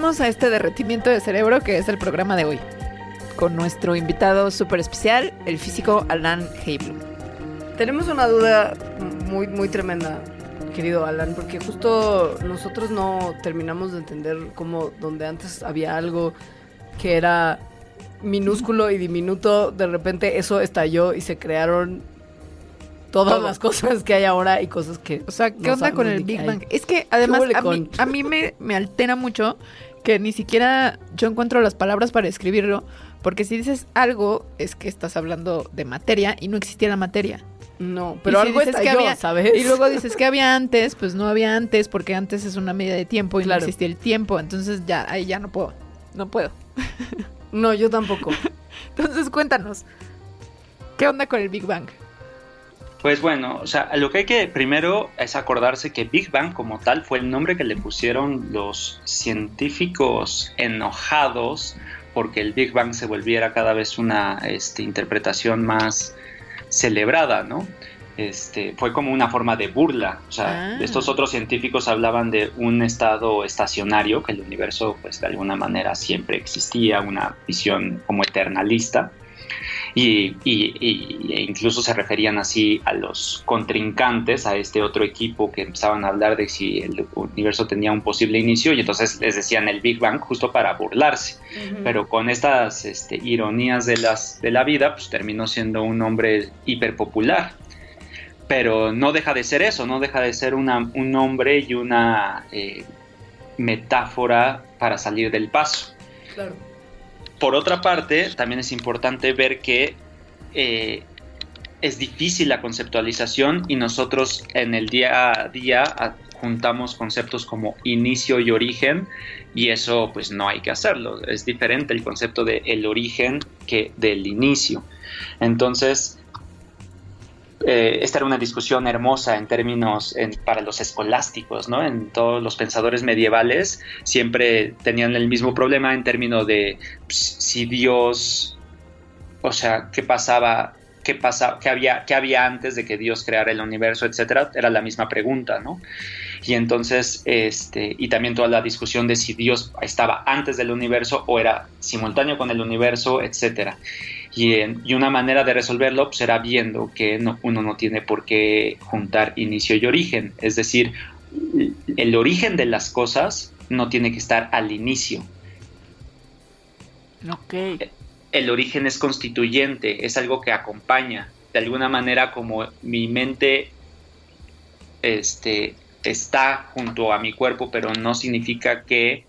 Speaker 1: volvimos a este derretimiento de cerebro que es el programa de hoy, con nuestro invitado súper especial, el físico Alan Heiblum.
Speaker 2: Tenemos una duda muy, muy tremenda, querido Alan, porque justo nosotros no terminamos de entender cómo donde antes había algo que era minúsculo y diminuto, de repente eso estalló y se crearon todas las cosas que hay ahora y cosas que...
Speaker 1: O sea, ¿qué
Speaker 2: no
Speaker 1: onda con el Big. Bang? Es que además a mí, a mí me, me altera mucho que ni siquiera yo encuentro las palabras para escribirlo, porque si dices algo es que estás hablando de materia y no existiera materia.
Speaker 2: No, pero
Speaker 1: si
Speaker 2: algo
Speaker 1: dices
Speaker 2: estalló,
Speaker 1: que había-
Speaker 2: ¿sabes?
Speaker 1: Y luego dices que había antes, pues no había antes, porque antes es una medida de tiempo y
Speaker 2: Claro.
Speaker 1: no existía el tiempo, entonces ya, ahí ya no puedo, no puedo.
Speaker 2: No, yo tampoco.
Speaker 1: Entonces cuéntanos, ¿qué onda con el Big Bang?
Speaker 3: Pues bueno, o sea, lo que hay que primero es acordarse que Big Bang como tal fue el nombre que le pusieron los científicos enojados porque el Big Bang se volviera cada vez una este, interpretación más celebrada, ¿no? Este, fue como una forma de burla. O sea,
Speaker 1: Ah.
Speaker 3: estos otros científicos hablaban de un estado estacionario, que el universo, pues de alguna manera siempre existía, una visión como eternalista. Y, y- y- e incluso se referían así a los contrincantes, a este otro equipo que empezaban a hablar de si el universo tenía un posible inicio y entonces les decían el Big Bang justo para burlarse. Pero con estas este, ironías de, las, de la vida, pues terminó siendo un hombre hiperpopular. Pero no deja de ser eso, no deja de ser una- un nombre y una eh, metáfora para salir del paso.
Speaker 2: Claro.
Speaker 3: Por otra parte, también es importante ver que eh, es difícil la conceptualización y nosotros en el día a día juntamos conceptos como inicio y origen y eso pues no hay que hacerlo. Es diferente el concepto de el origen que del inicio. Entonces, eh, esta era una discusión hermosa en términos para los escolásticos, ¿no? En todos los pensadores medievales siempre tenían el mismo problema en términos de pues, si Dios, o sea, qué pasaba, qué pasa, qué había, qué había antes de que Dios creara el universo, etcétera, era la misma pregunta, ¿no? Y entonces, este, y también toda la discusión de si Dios estaba antes del universo o era simultáneo con el universo, etcétera. Y, en- y una manera de resolverlo pues, era viendo que no- uno no tiene por qué juntar inicio y origen. Es decir, el origen de las cosas no tiene que estar al inicio.
Speaker 1: Ok.
Speaker 3: El origen es constituyente, es algo que acompaña. De alguna manera, como mi mente este, está junto a mi cuerpo, pero no significa que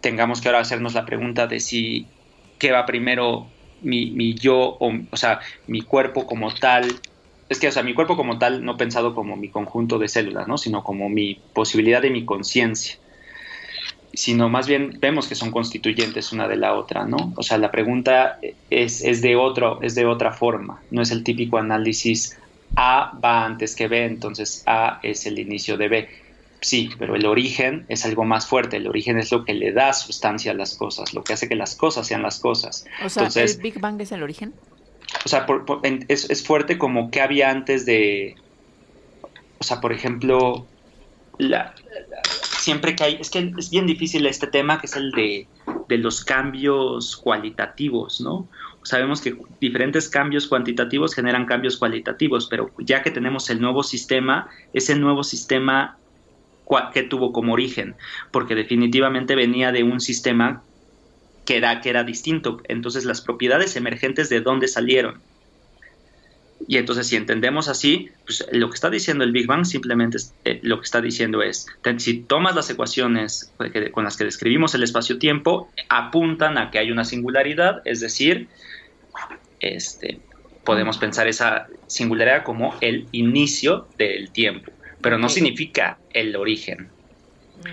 Speaker 3: tengamos que ahora hacernos la pregunta de si qué va primero mi, mi yo, o, o sea, mi cuerpo como tal. Es que, o sea, mi cuerpo como tal, no pensado como mi conjunto de células, ¿no? Sino como mi posibilidad de mi conciencia. Sino más bien vemos que son constituyentes una de la otra, ¿no? O sea, la pregunta es, es, de, otro, es de otra forma. No es el típico análisis A va antes que B, entonces A es el inicio de B. Sí, pero el origen es algo más fuerte. El origen es lo que le da sustancia a las cosas, lo que hace que las cosas sean las cosas.
Speaker 1: O sea,
Speaker 3: Entonces-
Speaker 1: ¿el Big Bang es el origen?
Speaker 3: o sea, es, es, fuerte como que había antes de, o sea, por ejemplo, la, siempre que hay, es que es bien difícil este tema que es el de, de los cambios cualitativos, ¿no? Sabemos que diferentes cambios cuantitativos generan cambios cualitativos, pero ya que tenemos el nuevo sistema, ese nuevo sistema que tuvo como origen, porque definitivamente venía de un sistema que era, que era distinto. Entonces las propiedades emergentes de dónde salieron. Y entonces si entendemos así, pues lo que está diciendo el Big Bang simplemente eh, lo que está diciendo es, si tomas las ecuaciones con las que describimos el espacio-tiempo, apuntan a que hay una singularidad, es decir, este, podemos pensar esa singularidad como el inicio del tiempo pero no significa el origen.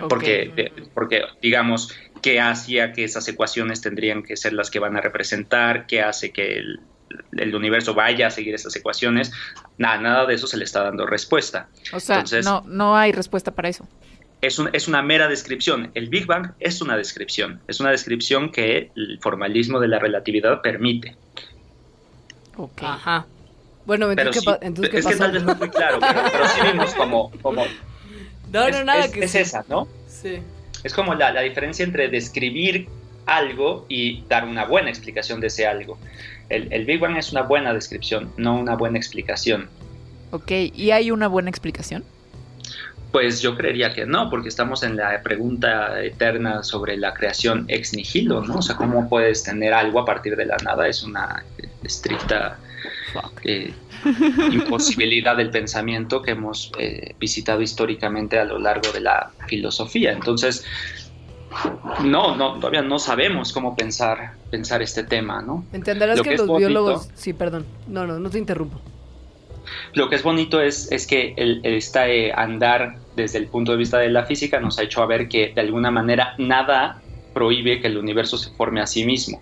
Speaker 3: Porque, porque, digamos, ¿qué hacía que esas ecuaciones tendrían que ser las que van a representar? ¿Qué hace que el, universo vaya a seguir esas ecuaciones? Nada, nada de eso se le está dando respuesta.
Speaker 1: O sea, no, no hay respuesta para eso.
Speaker 3: Es, es, una mera descripción. El Big Bang es una descripción. Es una descripción que el formalismo de la relatividad permite.
Speaker 2: Ok. Ajá. Bueno,
Speaker 3: entonces, ¿qué, es que tal vez no muy claro, pero, sí vimos como... como
Speaker 2: no, no, nada
Speaker 3: es,
Speaker 2: que
Speaker 3: es esa, ¿no?
Speaker 2: Sí.
Speaker 3: Es como la, la, diferencia entre describir algo y dar una buena explicación de ese algo. El, el Big Bang es una buena descripción, no una buena explicación.
Speaker 1: Ok, ¿y hay una buena explicación?
Speaker 3: Pues yo creería que no, porque estamos en la pregunta eterna sobre la creación ex nihilo, ¿no? O sea, ¿cómo puedes tener algo a partir de la nada? Es una estricta eh, imposibilidad del pensamiento que hemos eh, visitado históricamente a lo largo de la filosofía. Entonces, no, no, todavía no sabemos cómo pensar, pensar este tema, ¿no?
Speaker 2: Entenderás que, los biólogos... Sí, perdón. No, no, no te interrumpo.
Speaker 3: Lo que es bonito es, es que el, este andar desde el punto de vista de la física nos ha hecho ver que de alguna manera nada prohíbe que el universo se forme a sí mismo.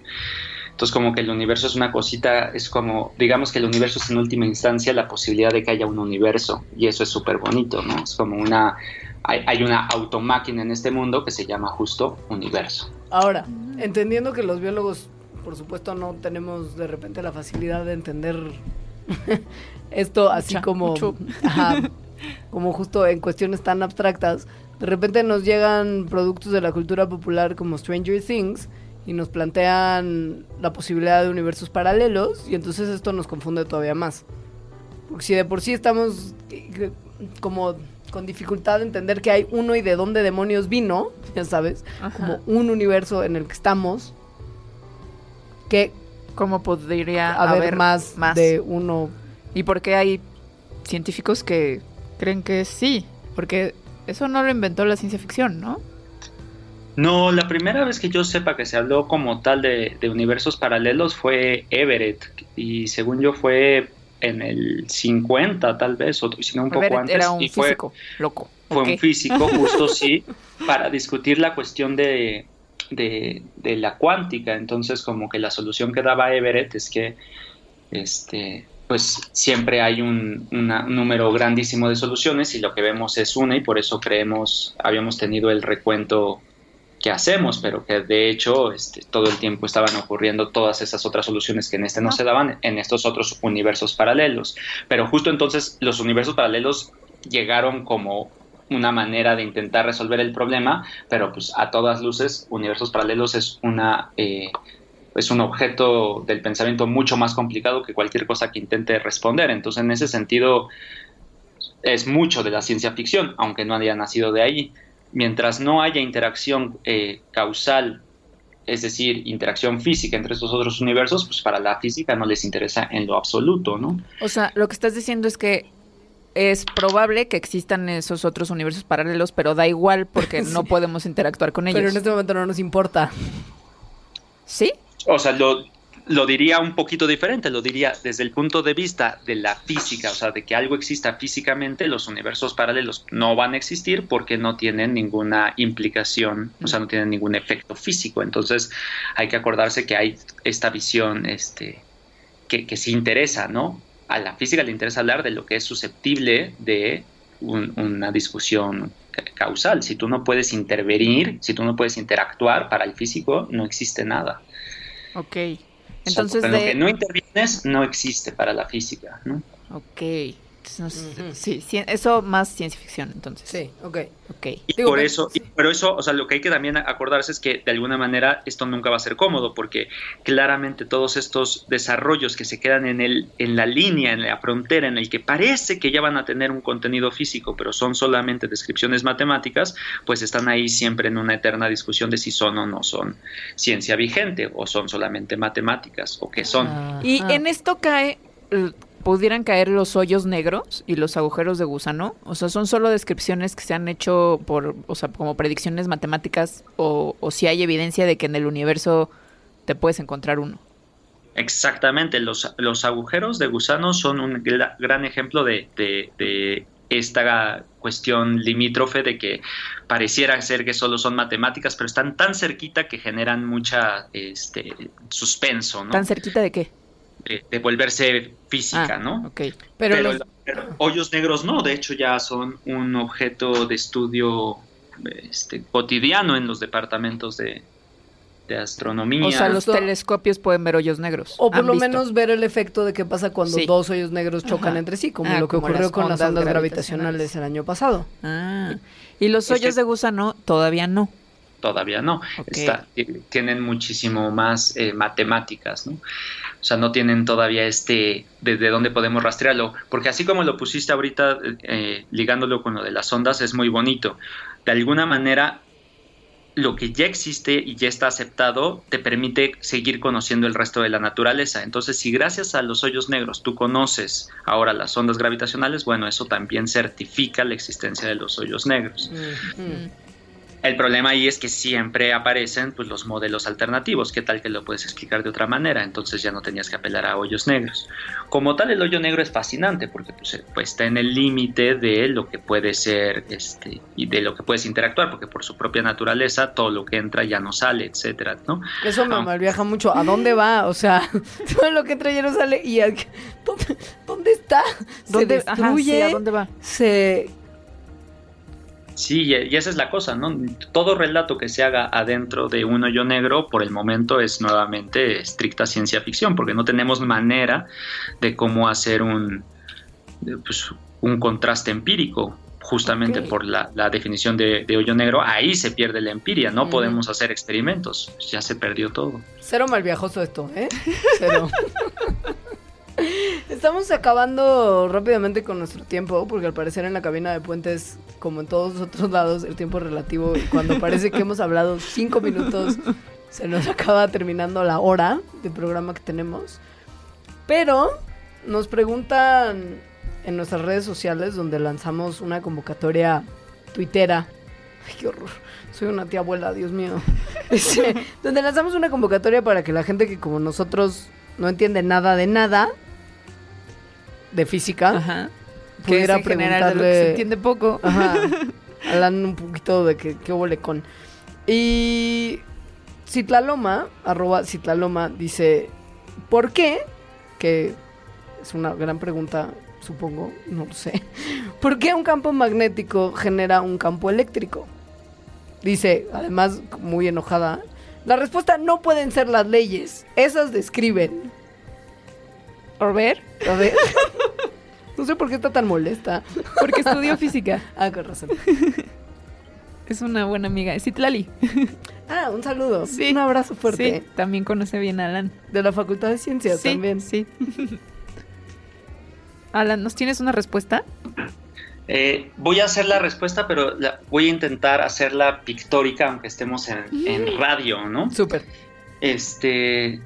Speaker 3: Entonces como que el universo es una cosita, es como, digamos que el universo es en última instancia la posibilidad de que haya un universo y eso es súper bonito, ¿no? Es como una, hay, una automáquina en este mundo que se llama justo universo.
Speaker 2: Ahora, entendiendo que los biólogos, por supuesto, no tenemos de repente la facilidad de entender esto así como, como justo en cuestiones tan abstractas, de repente nos llegan productos de la cultura popular como Stranger Things, y nos plantean la posibilidad de universos paralelos y entonces esto nos confunde todavía más. Porque si de por sí estamos eh, como con dificultad de entender que hay uno y de dónde demonios vino, ya sabes, como un universo en el que estamos, que
Speaker 1: cómo podría haber, más, más
Speaker 2: de uno.
Speaker 1: ¿Y por qué hay científicos que creen que sí? Porque eso no lo inventó la ciencia ficción, ¿no?
Speaker 3: No, la primera vez que yo sepa que se habló como tal de, universos paralelos fue Everett y según yo fue en el 50 tal vez, o si no un poco antes.
Speaker 1: Era un físico, loco.
Speaker 3: Fue un físico, justo sí, para discutir la cuestión de, de, la cuántica. Entonces como que la solución que daba Everett es que este pues siempre hay un, un, número grandísimo de soluciones y lo que vemos es una y por eso creemos, habíamos tenido el recuento que hacemos, pero que de hecho este, todo el tiempo estaban ocurriendo todas esas otras soluciones que en este no se daban en estos otros universos paralelos. Pero justo entonces los universos paralelos llegaron como una manera de intentar resolver el problema, pero pues a todas luces universos paralelos es una eh, es un objeto del pensamiento mucho más complicado que cualquier cosa que intente responder. Entonces en ese sentido es mucho de la ciencia ficción, aunque no haya nacido de ahí mientras no haya interacción eh, causal, es decir, interacción física entre estos otros universos, pues para la física no les interesa en lo absoluto, ¿no?
Speaker 1: O sea, lo que estás diciendo es que es probable que existan esos otros universos paralelos, pero da igual porque no podemos interactuar con ellos.
Speaker 2: Pero en este momento no nos importa.
Speaker 1: ¿Sí?
Speaker 3: O sea, lo, lo diría un poquito diferente, lo diría desde el punto de vista de la física, o sea, de que algo exista físicamente, los universos paralelos no van a existir porque no tienen ninguna implicación, o sea, no tienen ningún efecto físico. Entonces, hay que acordarse que hay esta visión este, que, que sí interesa, ¿no? A la física le interesa hablar de lo que es susceptible de una discusión causal. Si tú no puedes intervenir, si tú no puedes interactuar, para el físico no existe nada.
Speaker 1: Ok. Entonces,
Speaker 3: Pero lo
Speaker 1: de...
Speaker 3: que no intervienes no existe para la física, ¿no?
Speaker 1: Ok. Entonces. Sí, eso más ciencia ficción, entonces.
Speaker 2: Sí, ok.
Speaker 1: Ok.
Speaker 3: Y
Speaker 2: Digo,
Speaker 3: por eso, y pero eso, o sea, lo que hay que también acordarse es que de alguna manera esto nunca va a ser cómodo, porque claramente todos estos desarrollos que se quedan en el, en la línea, en la frontera, en el que parece que ya van a tener un contenido físico, pero son solamente descripciones matemáticas, pues están ahí siempre en una eterna discusión de si son o no son ciencia vigente, o son solamente matemáticas, o qué son.
Speaker 2: Ah.
Speaker 1: Y en esto cae, eh, pudieran caer los hoyos negros y los agujeros de gusano. O sea, son solo descripciones que se han hecho por, o sea, como predicciones matemáticas o, o si hay evidencia de que en el universo te puedes encontrar uno.
Speaker 3: Exactamente, los, los agujeros de gusano son un gran ejemplo de, de- de esta cuestión limítrofe de que pareciera ser que solo son matemáticas, pero están tan cerquita que generan mucha este, suspenso, ¿no?
Speaker 1: ¿Tan cerquita de qué?
Speaker 3: De, de volverse física,
Speaker 1: Ah,
Speaker 3: ¿no?
Speaker 1: Ok.
Speaker 2: Pero,
Speaker 3: Pero,
Speaker 2: los-
Speaker 3: pero hoyos negros no, de hecho ya son un objeto de estudio este, cotidiano en los departamentos de, de astronomía.
Speaker 1: O sea, los telescopios pueden ver hoyos negros.
Speaker 2: o por
Speaker 1: ¿Han
Speaker 2: lo
Speaker 1: visto?
Speaker 2: menos ver el efecto de qué pasa cuando
Speaker 1: Sí.
Speaker 2: dos hoyos negros chocan
Speaker 1: Ajá.
Speaker 2: entre sí, como
Speaker 1: Ah,
Speaker 2: lo que
Speaker 1: como
Speaker 2: ocurrió
Speaker 1: las
Speaker 2: con las
Speaker 1: ondas gravitacionales.
Speaker 2: gravitacionales el año pasado.
Speaker 1: Ah. Y los
Speaker 3: Es que-
Speaker 1: hoyos de gusano todavía no.
Speaker 3: Todavía no.
Speaker 1: Ok.
Speaker 3: Está- ti- tienen muchísimo más eh, matemáticas, ¿no? O sea, no tienen todavía este desde dónde podemos rastrearlo. Porque así como lo pusiste ahorita, eh, ligándolo con lo de las ondas, es muy bonito. De alguna manera, lo que ya existe y ya está aceptado te permite seguir conociendo el resto de la naturaleza. Entonces, si gracias a los hoyos negros tú conoces ahora las ondas gravitacionales, bueno, eso también certifica la existencia de los hoyos negros. El problema ahí es que siempre aparecen pues, los modelos alternativos. ¿Qué tal que lo puedes explicar de otra manera? Entonces ya no tenías que apelar a hoyos negros. Como tal, el hoyo negro es fascinante porque pues, eh, pues, está en el límite de lo que puede ser este, y de lo que puedes interactuar, porque por su propia naturaleza todo lo que entra ya no sale, etcétera, ¿no?
Speaker 2: Eso me
Speaker 3: Ah.
Speaker 2: malviaja mucho. ¿A dónde va? O sea, todo lo que entra ya no sale. ¿Y a- dónde, dónde está?
Speaker 1: ¿Dónde,
Speaker 2: se
Speaker 1: ajá,
Speaker 2: destruye.
Speaker 1: sí, ¿a dónde va?
Speaker 2: Se.
Speaker 3: Sí, y esa es la cosa, ¿no? Todo relato que se haga adentro de un hoyo negro, por el momento, es nuevamente estricta ciencia ficción, porque no tenemos manera de cómo hacer un, pues, un contraste empírico, justamente por la, la definición de, de hoyo negro. Ahí se pierde la empiria, no podemos hacer experimentos, ya se perdió todo.
Speaker 2: Cero malviajoso esto, ¿eh? Cero. Estamos acabando rápidamente con nuestro tiempo, porque al parecer en la cabina de puentes, como en todos los otros lados, el tiempo es relativo y cuando parece que hemos hablado cinco minutos, se nos acaba terminando la hora de programa que tenemos. Pero nos preguntan en nuestras redes sociales, donde lanzamos una convocatoria tuitera. Ay, qué horror. Soy una tía abuela, Dios mío. Este, donde lanzamos una convocatoria para que la gente que como nosotros no entiende nada de nada de física,
Speaker 1: Ajá. Que
Speaker 2: pudiera
Speaker 1: en general de lo que se
Speaker 2: preguntarle
Speaker 1: entiende poco.
Speaker 2: Ajá. Hablan un poquito de que, qué huele con. Y Citlaloma, arroba Citlaloma, dice, ¿por qué? Que es una gran pregunta, supongo, no lo sé. ¿Por qué un campo magnético genera un campo eléctrico? Dice, además, muy enojada, la respuesta no pueden ser las leyes, esas describen.
Speaker 1: ¿Por ver?
Speaker 2: A ver. No sé por qué está tan molesta.
Speaker 1: Porque estudió física.
Speaker 2: Ah, con razón.
Speaker 1: Es una buena amiga. Es Citlali.
Speaker 2: Ah, un saludo.
Speaker 1: Sí.
Speaker 2: Un abrazo fuerte.
Speaker 1: Sí, también conoce bien a Alan.
Speaker 2: De la Facultad de Ciencias
Speaker 1: sí,
Speaker 2: también.
Speaker 1: Sí. Alan, ¿nos tienes una respuesta?
Speaker 3: Eh, voy a hacer la respuesta, pero la- voy a intentar hacerla pictórica, aunque estemos en, en radio, ¿no?
Speaker 2: Súper.
Speaker 3: este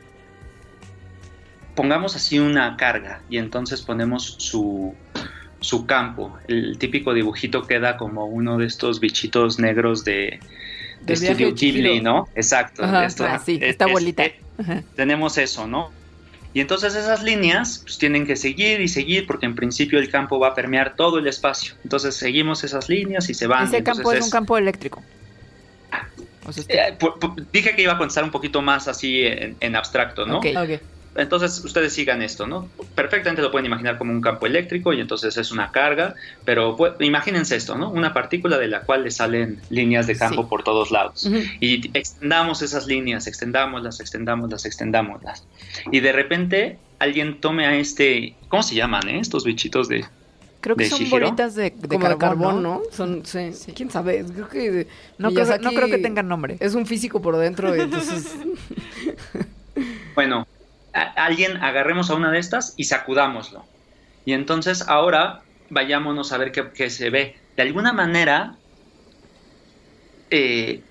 Speaker 3: pongamos así una carga y entonces ponemos su, su campo. El típico dibujito queda como uno de estos bichitos negros de, de Estudio. Ghibli, ¿no? Exacto.
Speaker 2: Ajá.
Speaker 3: Esto-
Speaker 1: Ah, sí,
Speaker 3: es-
Speaker 1: esta
Speaker 3: es-
Speaker 1: bolita. Ajá.
Speaker 3: tenemos eso, ¿no? Y entonces esas líneas pues, tienen que seguir y seguir porque en principio el campo va a permear todo el espacio. Entonces seguimos esas líneas y se van.
Speaker 1: Ese campo es un campo eléctrico. O sea,
Speaker 3: eh, dije que iba a contestar un poquito más así en, en abstracto, ¿no?
Speaker 1: Ok.
Speaker 2: Ok.
Speaker 3: Entonces ustedes sigan esto, ¿no? Perfectamente lo pueden imaginar como un campo eléctrico y entonces es una carga, pero pues, imagínense esto, ¿no? Una partícula de la cual le salen líneas de campo
Speaker 1: Sí.
Speaker 3: por todos lados. Y extendamos esas líneas, extendámoslas, extendámoslas, extendámoslas. Y de repente alguien tome a este, ¿cómo se llaman, eh? Estos bichitos de...
Speaker 1: Creo que
Speaker 3: ¿De
Speaker 1: son
Speaker 3: Shihiro?
Speaker 1: bolitas de, de
Speaker 2: Como
Speaker 1: carbón,
Speaker 2: de carbón,
Speaker 1: ¿no?
Speaker 2: ¿no? Son, sí.
Speaker 1: Sí.
Speaker 2: ¿Quién sabe? Creo que
Speaker 1: No creo, no creo que tengan nombre.
Speaker 2: Es un físico por dentro, entonces...
Speaker 3: Bueno, a- alguien agarremos a una de estas y sacudámoslo. Y entonces ahora vayámonos a ver qué, qué se ve. De alguna manera, eh,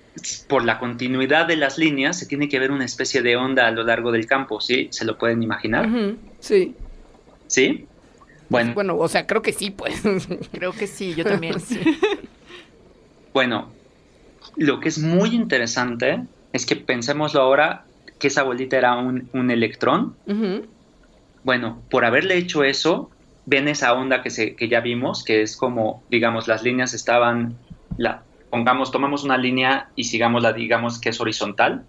Speaker 3: por la continuidad de las líneas, se tiene que ver una especie de onda a lo largo del campo, ¿sí? ¿Se lo pueden imaginar?
Speaker 2: Sí.
Speaker 3: ¿Sí? Bueno,
Speaker 2: Bueno, o sea, creo que sí, pues.
Speaker 1: Creo que sí, yo también.
Speaker 2: Sí.
Speaker 3: bueno, lo que es muy interesante es que pensémoslo ahora que esa bolita era un, un electrón. Bueno, por haberle hecho eso, ven esa onda que, se, que ya vimos, que es como, digamos, las líneas estaban, la, pongamos, tomamos una línea y sigámosla, digamos, que es horizontal.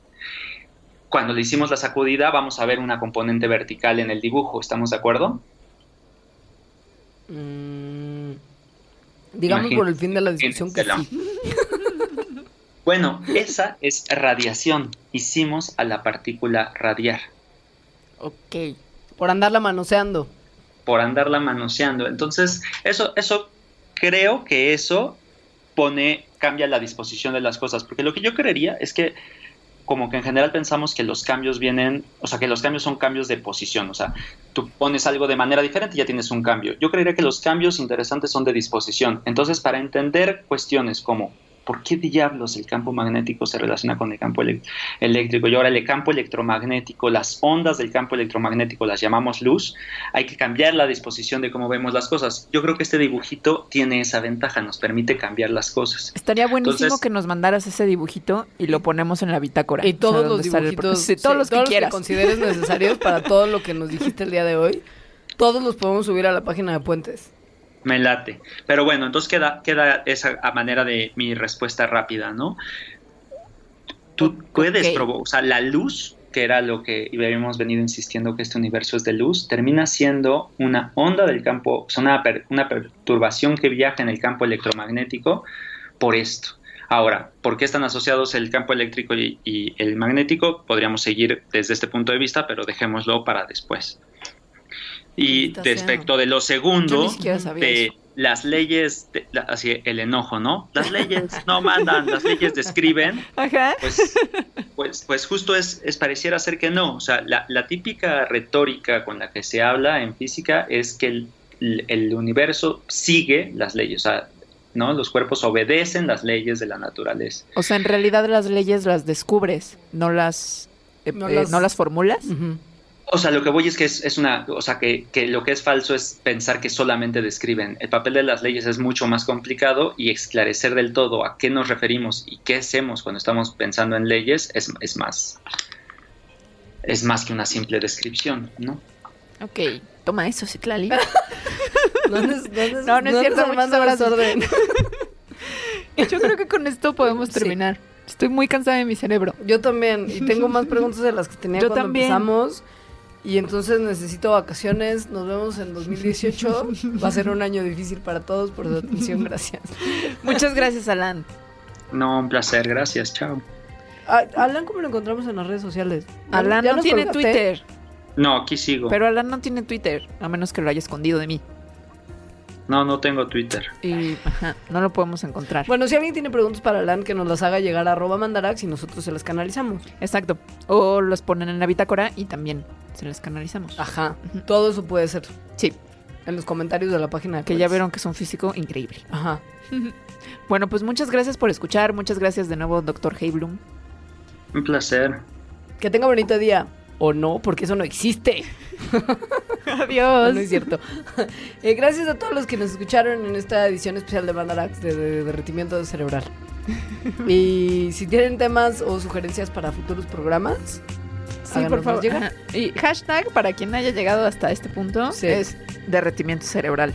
Speaker 3: Cuando le hicimos la sacudida, vamos a ver una componente vertical en el dibujo, ¿estamos de acuerdo?
Speaker 2: Mm, digamos
Speaker 3: Imagínate.
Speaker 2: por el fin de la discusión que sí.
Speaker 3: Bueno, esa es radiación. Hicimos a la partícula radiar
Speaker 1: ok.
Speaker 2: Por andarla manoseando.
Speaker 3: por andarla manoseando. Entonces, eso, eso, creo que eso pone, cambia la disposición de las cosas, porque lo que yo creería es que como que en general pensamos que los cambios vienen, o sea, que los cambios son cambios de posición, o sea, tú pones algo de manera diferente y ya tienes un cambio. Yo creería que los cambios interesantes son de disposición. Entonces, para entender cuestiones como ¿por qué diablos el campo magnético se relaciona con el campo eléctrico? Y ahora el campo electromagnético, las ondas del campo electromagnético las llamamos luz, hay que cambiar la disposición de cómo vemos las cosas. Yo creo que este dibujito tiene esa ventaja, nos permite cambiar las cosas.
Speaker 1: Estaría buenísimo
Speaker 3: Entonces-
Speaker 1: que nos mandaras ese dibujito y lo ponemos en la bitácora.
Speaker 2: Y
Speaker 1: O sea,
Speaker 2: todos los dibujitos,
Speaker 1: Sí, todos
Speaker 2: sí,
Speaker 1: los que quieras.
Speaker 2: consideres necesarios para todo lo que nos dijiste el día de hoy, todos los podemos subir a la página de Puentes.
Speaker 3: Me late. Pero bueno, entonces queda, queda esa a manera de mi respuesta rápida, ¿no? Tú puedes
Speaker 1: ok.
Speaker 3: provocar, o sea, la luz, que era lo que habíamos venido insistiendo que este universo es de luz, termina siendo una onda del campo, o sea, una, per- una perturbación que viaja en el campo electromagnético por esto. Ahora, ¿por qué están asociados el campo eléctrico y, y el magnético? Podríamos seguir desde este punto de vista, pero dejémoslo para después. Y respecto de lo segundo, de
Speaker 1: eso.
Speaker 3: las leyes, de- la- así el enojo, ¿no? Las leyes no mandan, las leyes describen,
Speaker 1: Ajá.
Speaker 3: pues, pues, pues justo es, es pareciera ser que no. O sea, la, la típica retórica con la que se habla en física es que el, el universo sigue las leyes, o sea, ¿no? Los cuerpos obedecen las leyes de la naturaleza.
Speaker 1: O sea, en realidad las leyes las descubres, no las, eh,
Speaker 2: No
Speaker 1: eh,
Speaker 2: las-
Speaker 1: ¿no las formulas.
Speaker 2: Ujú.
Speaker 3: O sea, lo que voy es que es, es una, o sea, que, que lo que es falso es pensar que solamente describen. El papel de las leyes es mucho más complicado y esclarecer del todo a qué nos referimos y qué hacemos cuando estamos pensando en leyes es, es más, es más que una simple descripción, ¿no?
Speaker 1: Ok, toma eso, Citlali.
Speaker 2: No, no
Speaker 1: No, no es cierto, muchos abrazos.
Speaker 2: desorden.
Speaker 1: Yo creo que con esto podemos
Speaker 2: Sí.
Speaker 1: terminar. Estoy muy cansada de mi cerebro.
Speaker 2: Yo también, y tengo más preguntas de las que tenía
Speaker 1: Yo
Speaker 2: cuando
Speaker 1: también.
Speaker 2: empezamos. Y entonces necesito vacaciones. Nos vemos en 2018. Va a ser un año difícil para todos. Por su atención, gracias.
Speaker 1: Muchas gracias, Alan.
Speaker 3: No, un placer, gracias, chao.
Speaker 2: A- Alan, ¿cómo lo encontramos en las redes sociales? ¿Ya-
Speaker 1: Alan no tiene
Speaker 2: colgaste?
Speaker 1: Twitter,
Speaker 3: No, aquí sigo.
Speaker 1: pero Alan no tiene Twitter, a menos que lo haya escondido de mí.
Speaker 3: No, no tengo Twitter.
Speaker 1: Y ajá, no lo podemos encontrar.
Speaker 2: Bueno, si alguien tiene preguntas para Alan, que nos las haga llegar a arroba mandarax y nosotros se las canalizamos.
Speaker 1: Exacto. O los ponen en la bitácora y también se les canalizamos.
Speaker 2: Ajá. Todo eso puede ser
Speaker 1: Sí,
Speaker 2: en los comentarios de la página de
Speaker 1: que ya vieron que es un físico increíble.
Speaker 2: Ajá.
Speaker 1: Bueno, pues muchas gracias por escuchar. Muchas gracias de nuevo, doctor Heiblum.
Speaker 3: Un placer.
Speaker 2: Que tenga bonito día. O no, porque eso no existe.
Speaker 1: Adiós.
Speaker 2: No es cierto. Eh, gracias a todos los que nos escucharon en esta edición especial de Mandarax de, de derretimiento cerebral. Y si tienen temas o sugerencias para futuros programas,
Speaker 1: Sí, por favor.
Speaker 2: llegar.
Speaker 1: Y hashtag para quien haya llegado hasta este punto
Speaker 2: Sí.
Speaker 1: es derretimiento cerebral.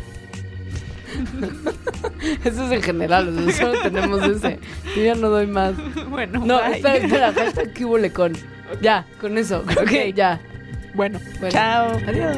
Speaker 2: Eso es en general, o sea, solo tenemos ese. Yo ya no doy más.
Speaker 1: bueno,
Speaker 2: No,
Speaker 1: bye.
Speaker 2: espera, espera, hashtag que hubo lecón. Ya, con eso, creo que ya.
Speaker 1: Bueno,
Speaker 2: Bueno.
Speaker 1: chao.
Speaker 2: Adiós.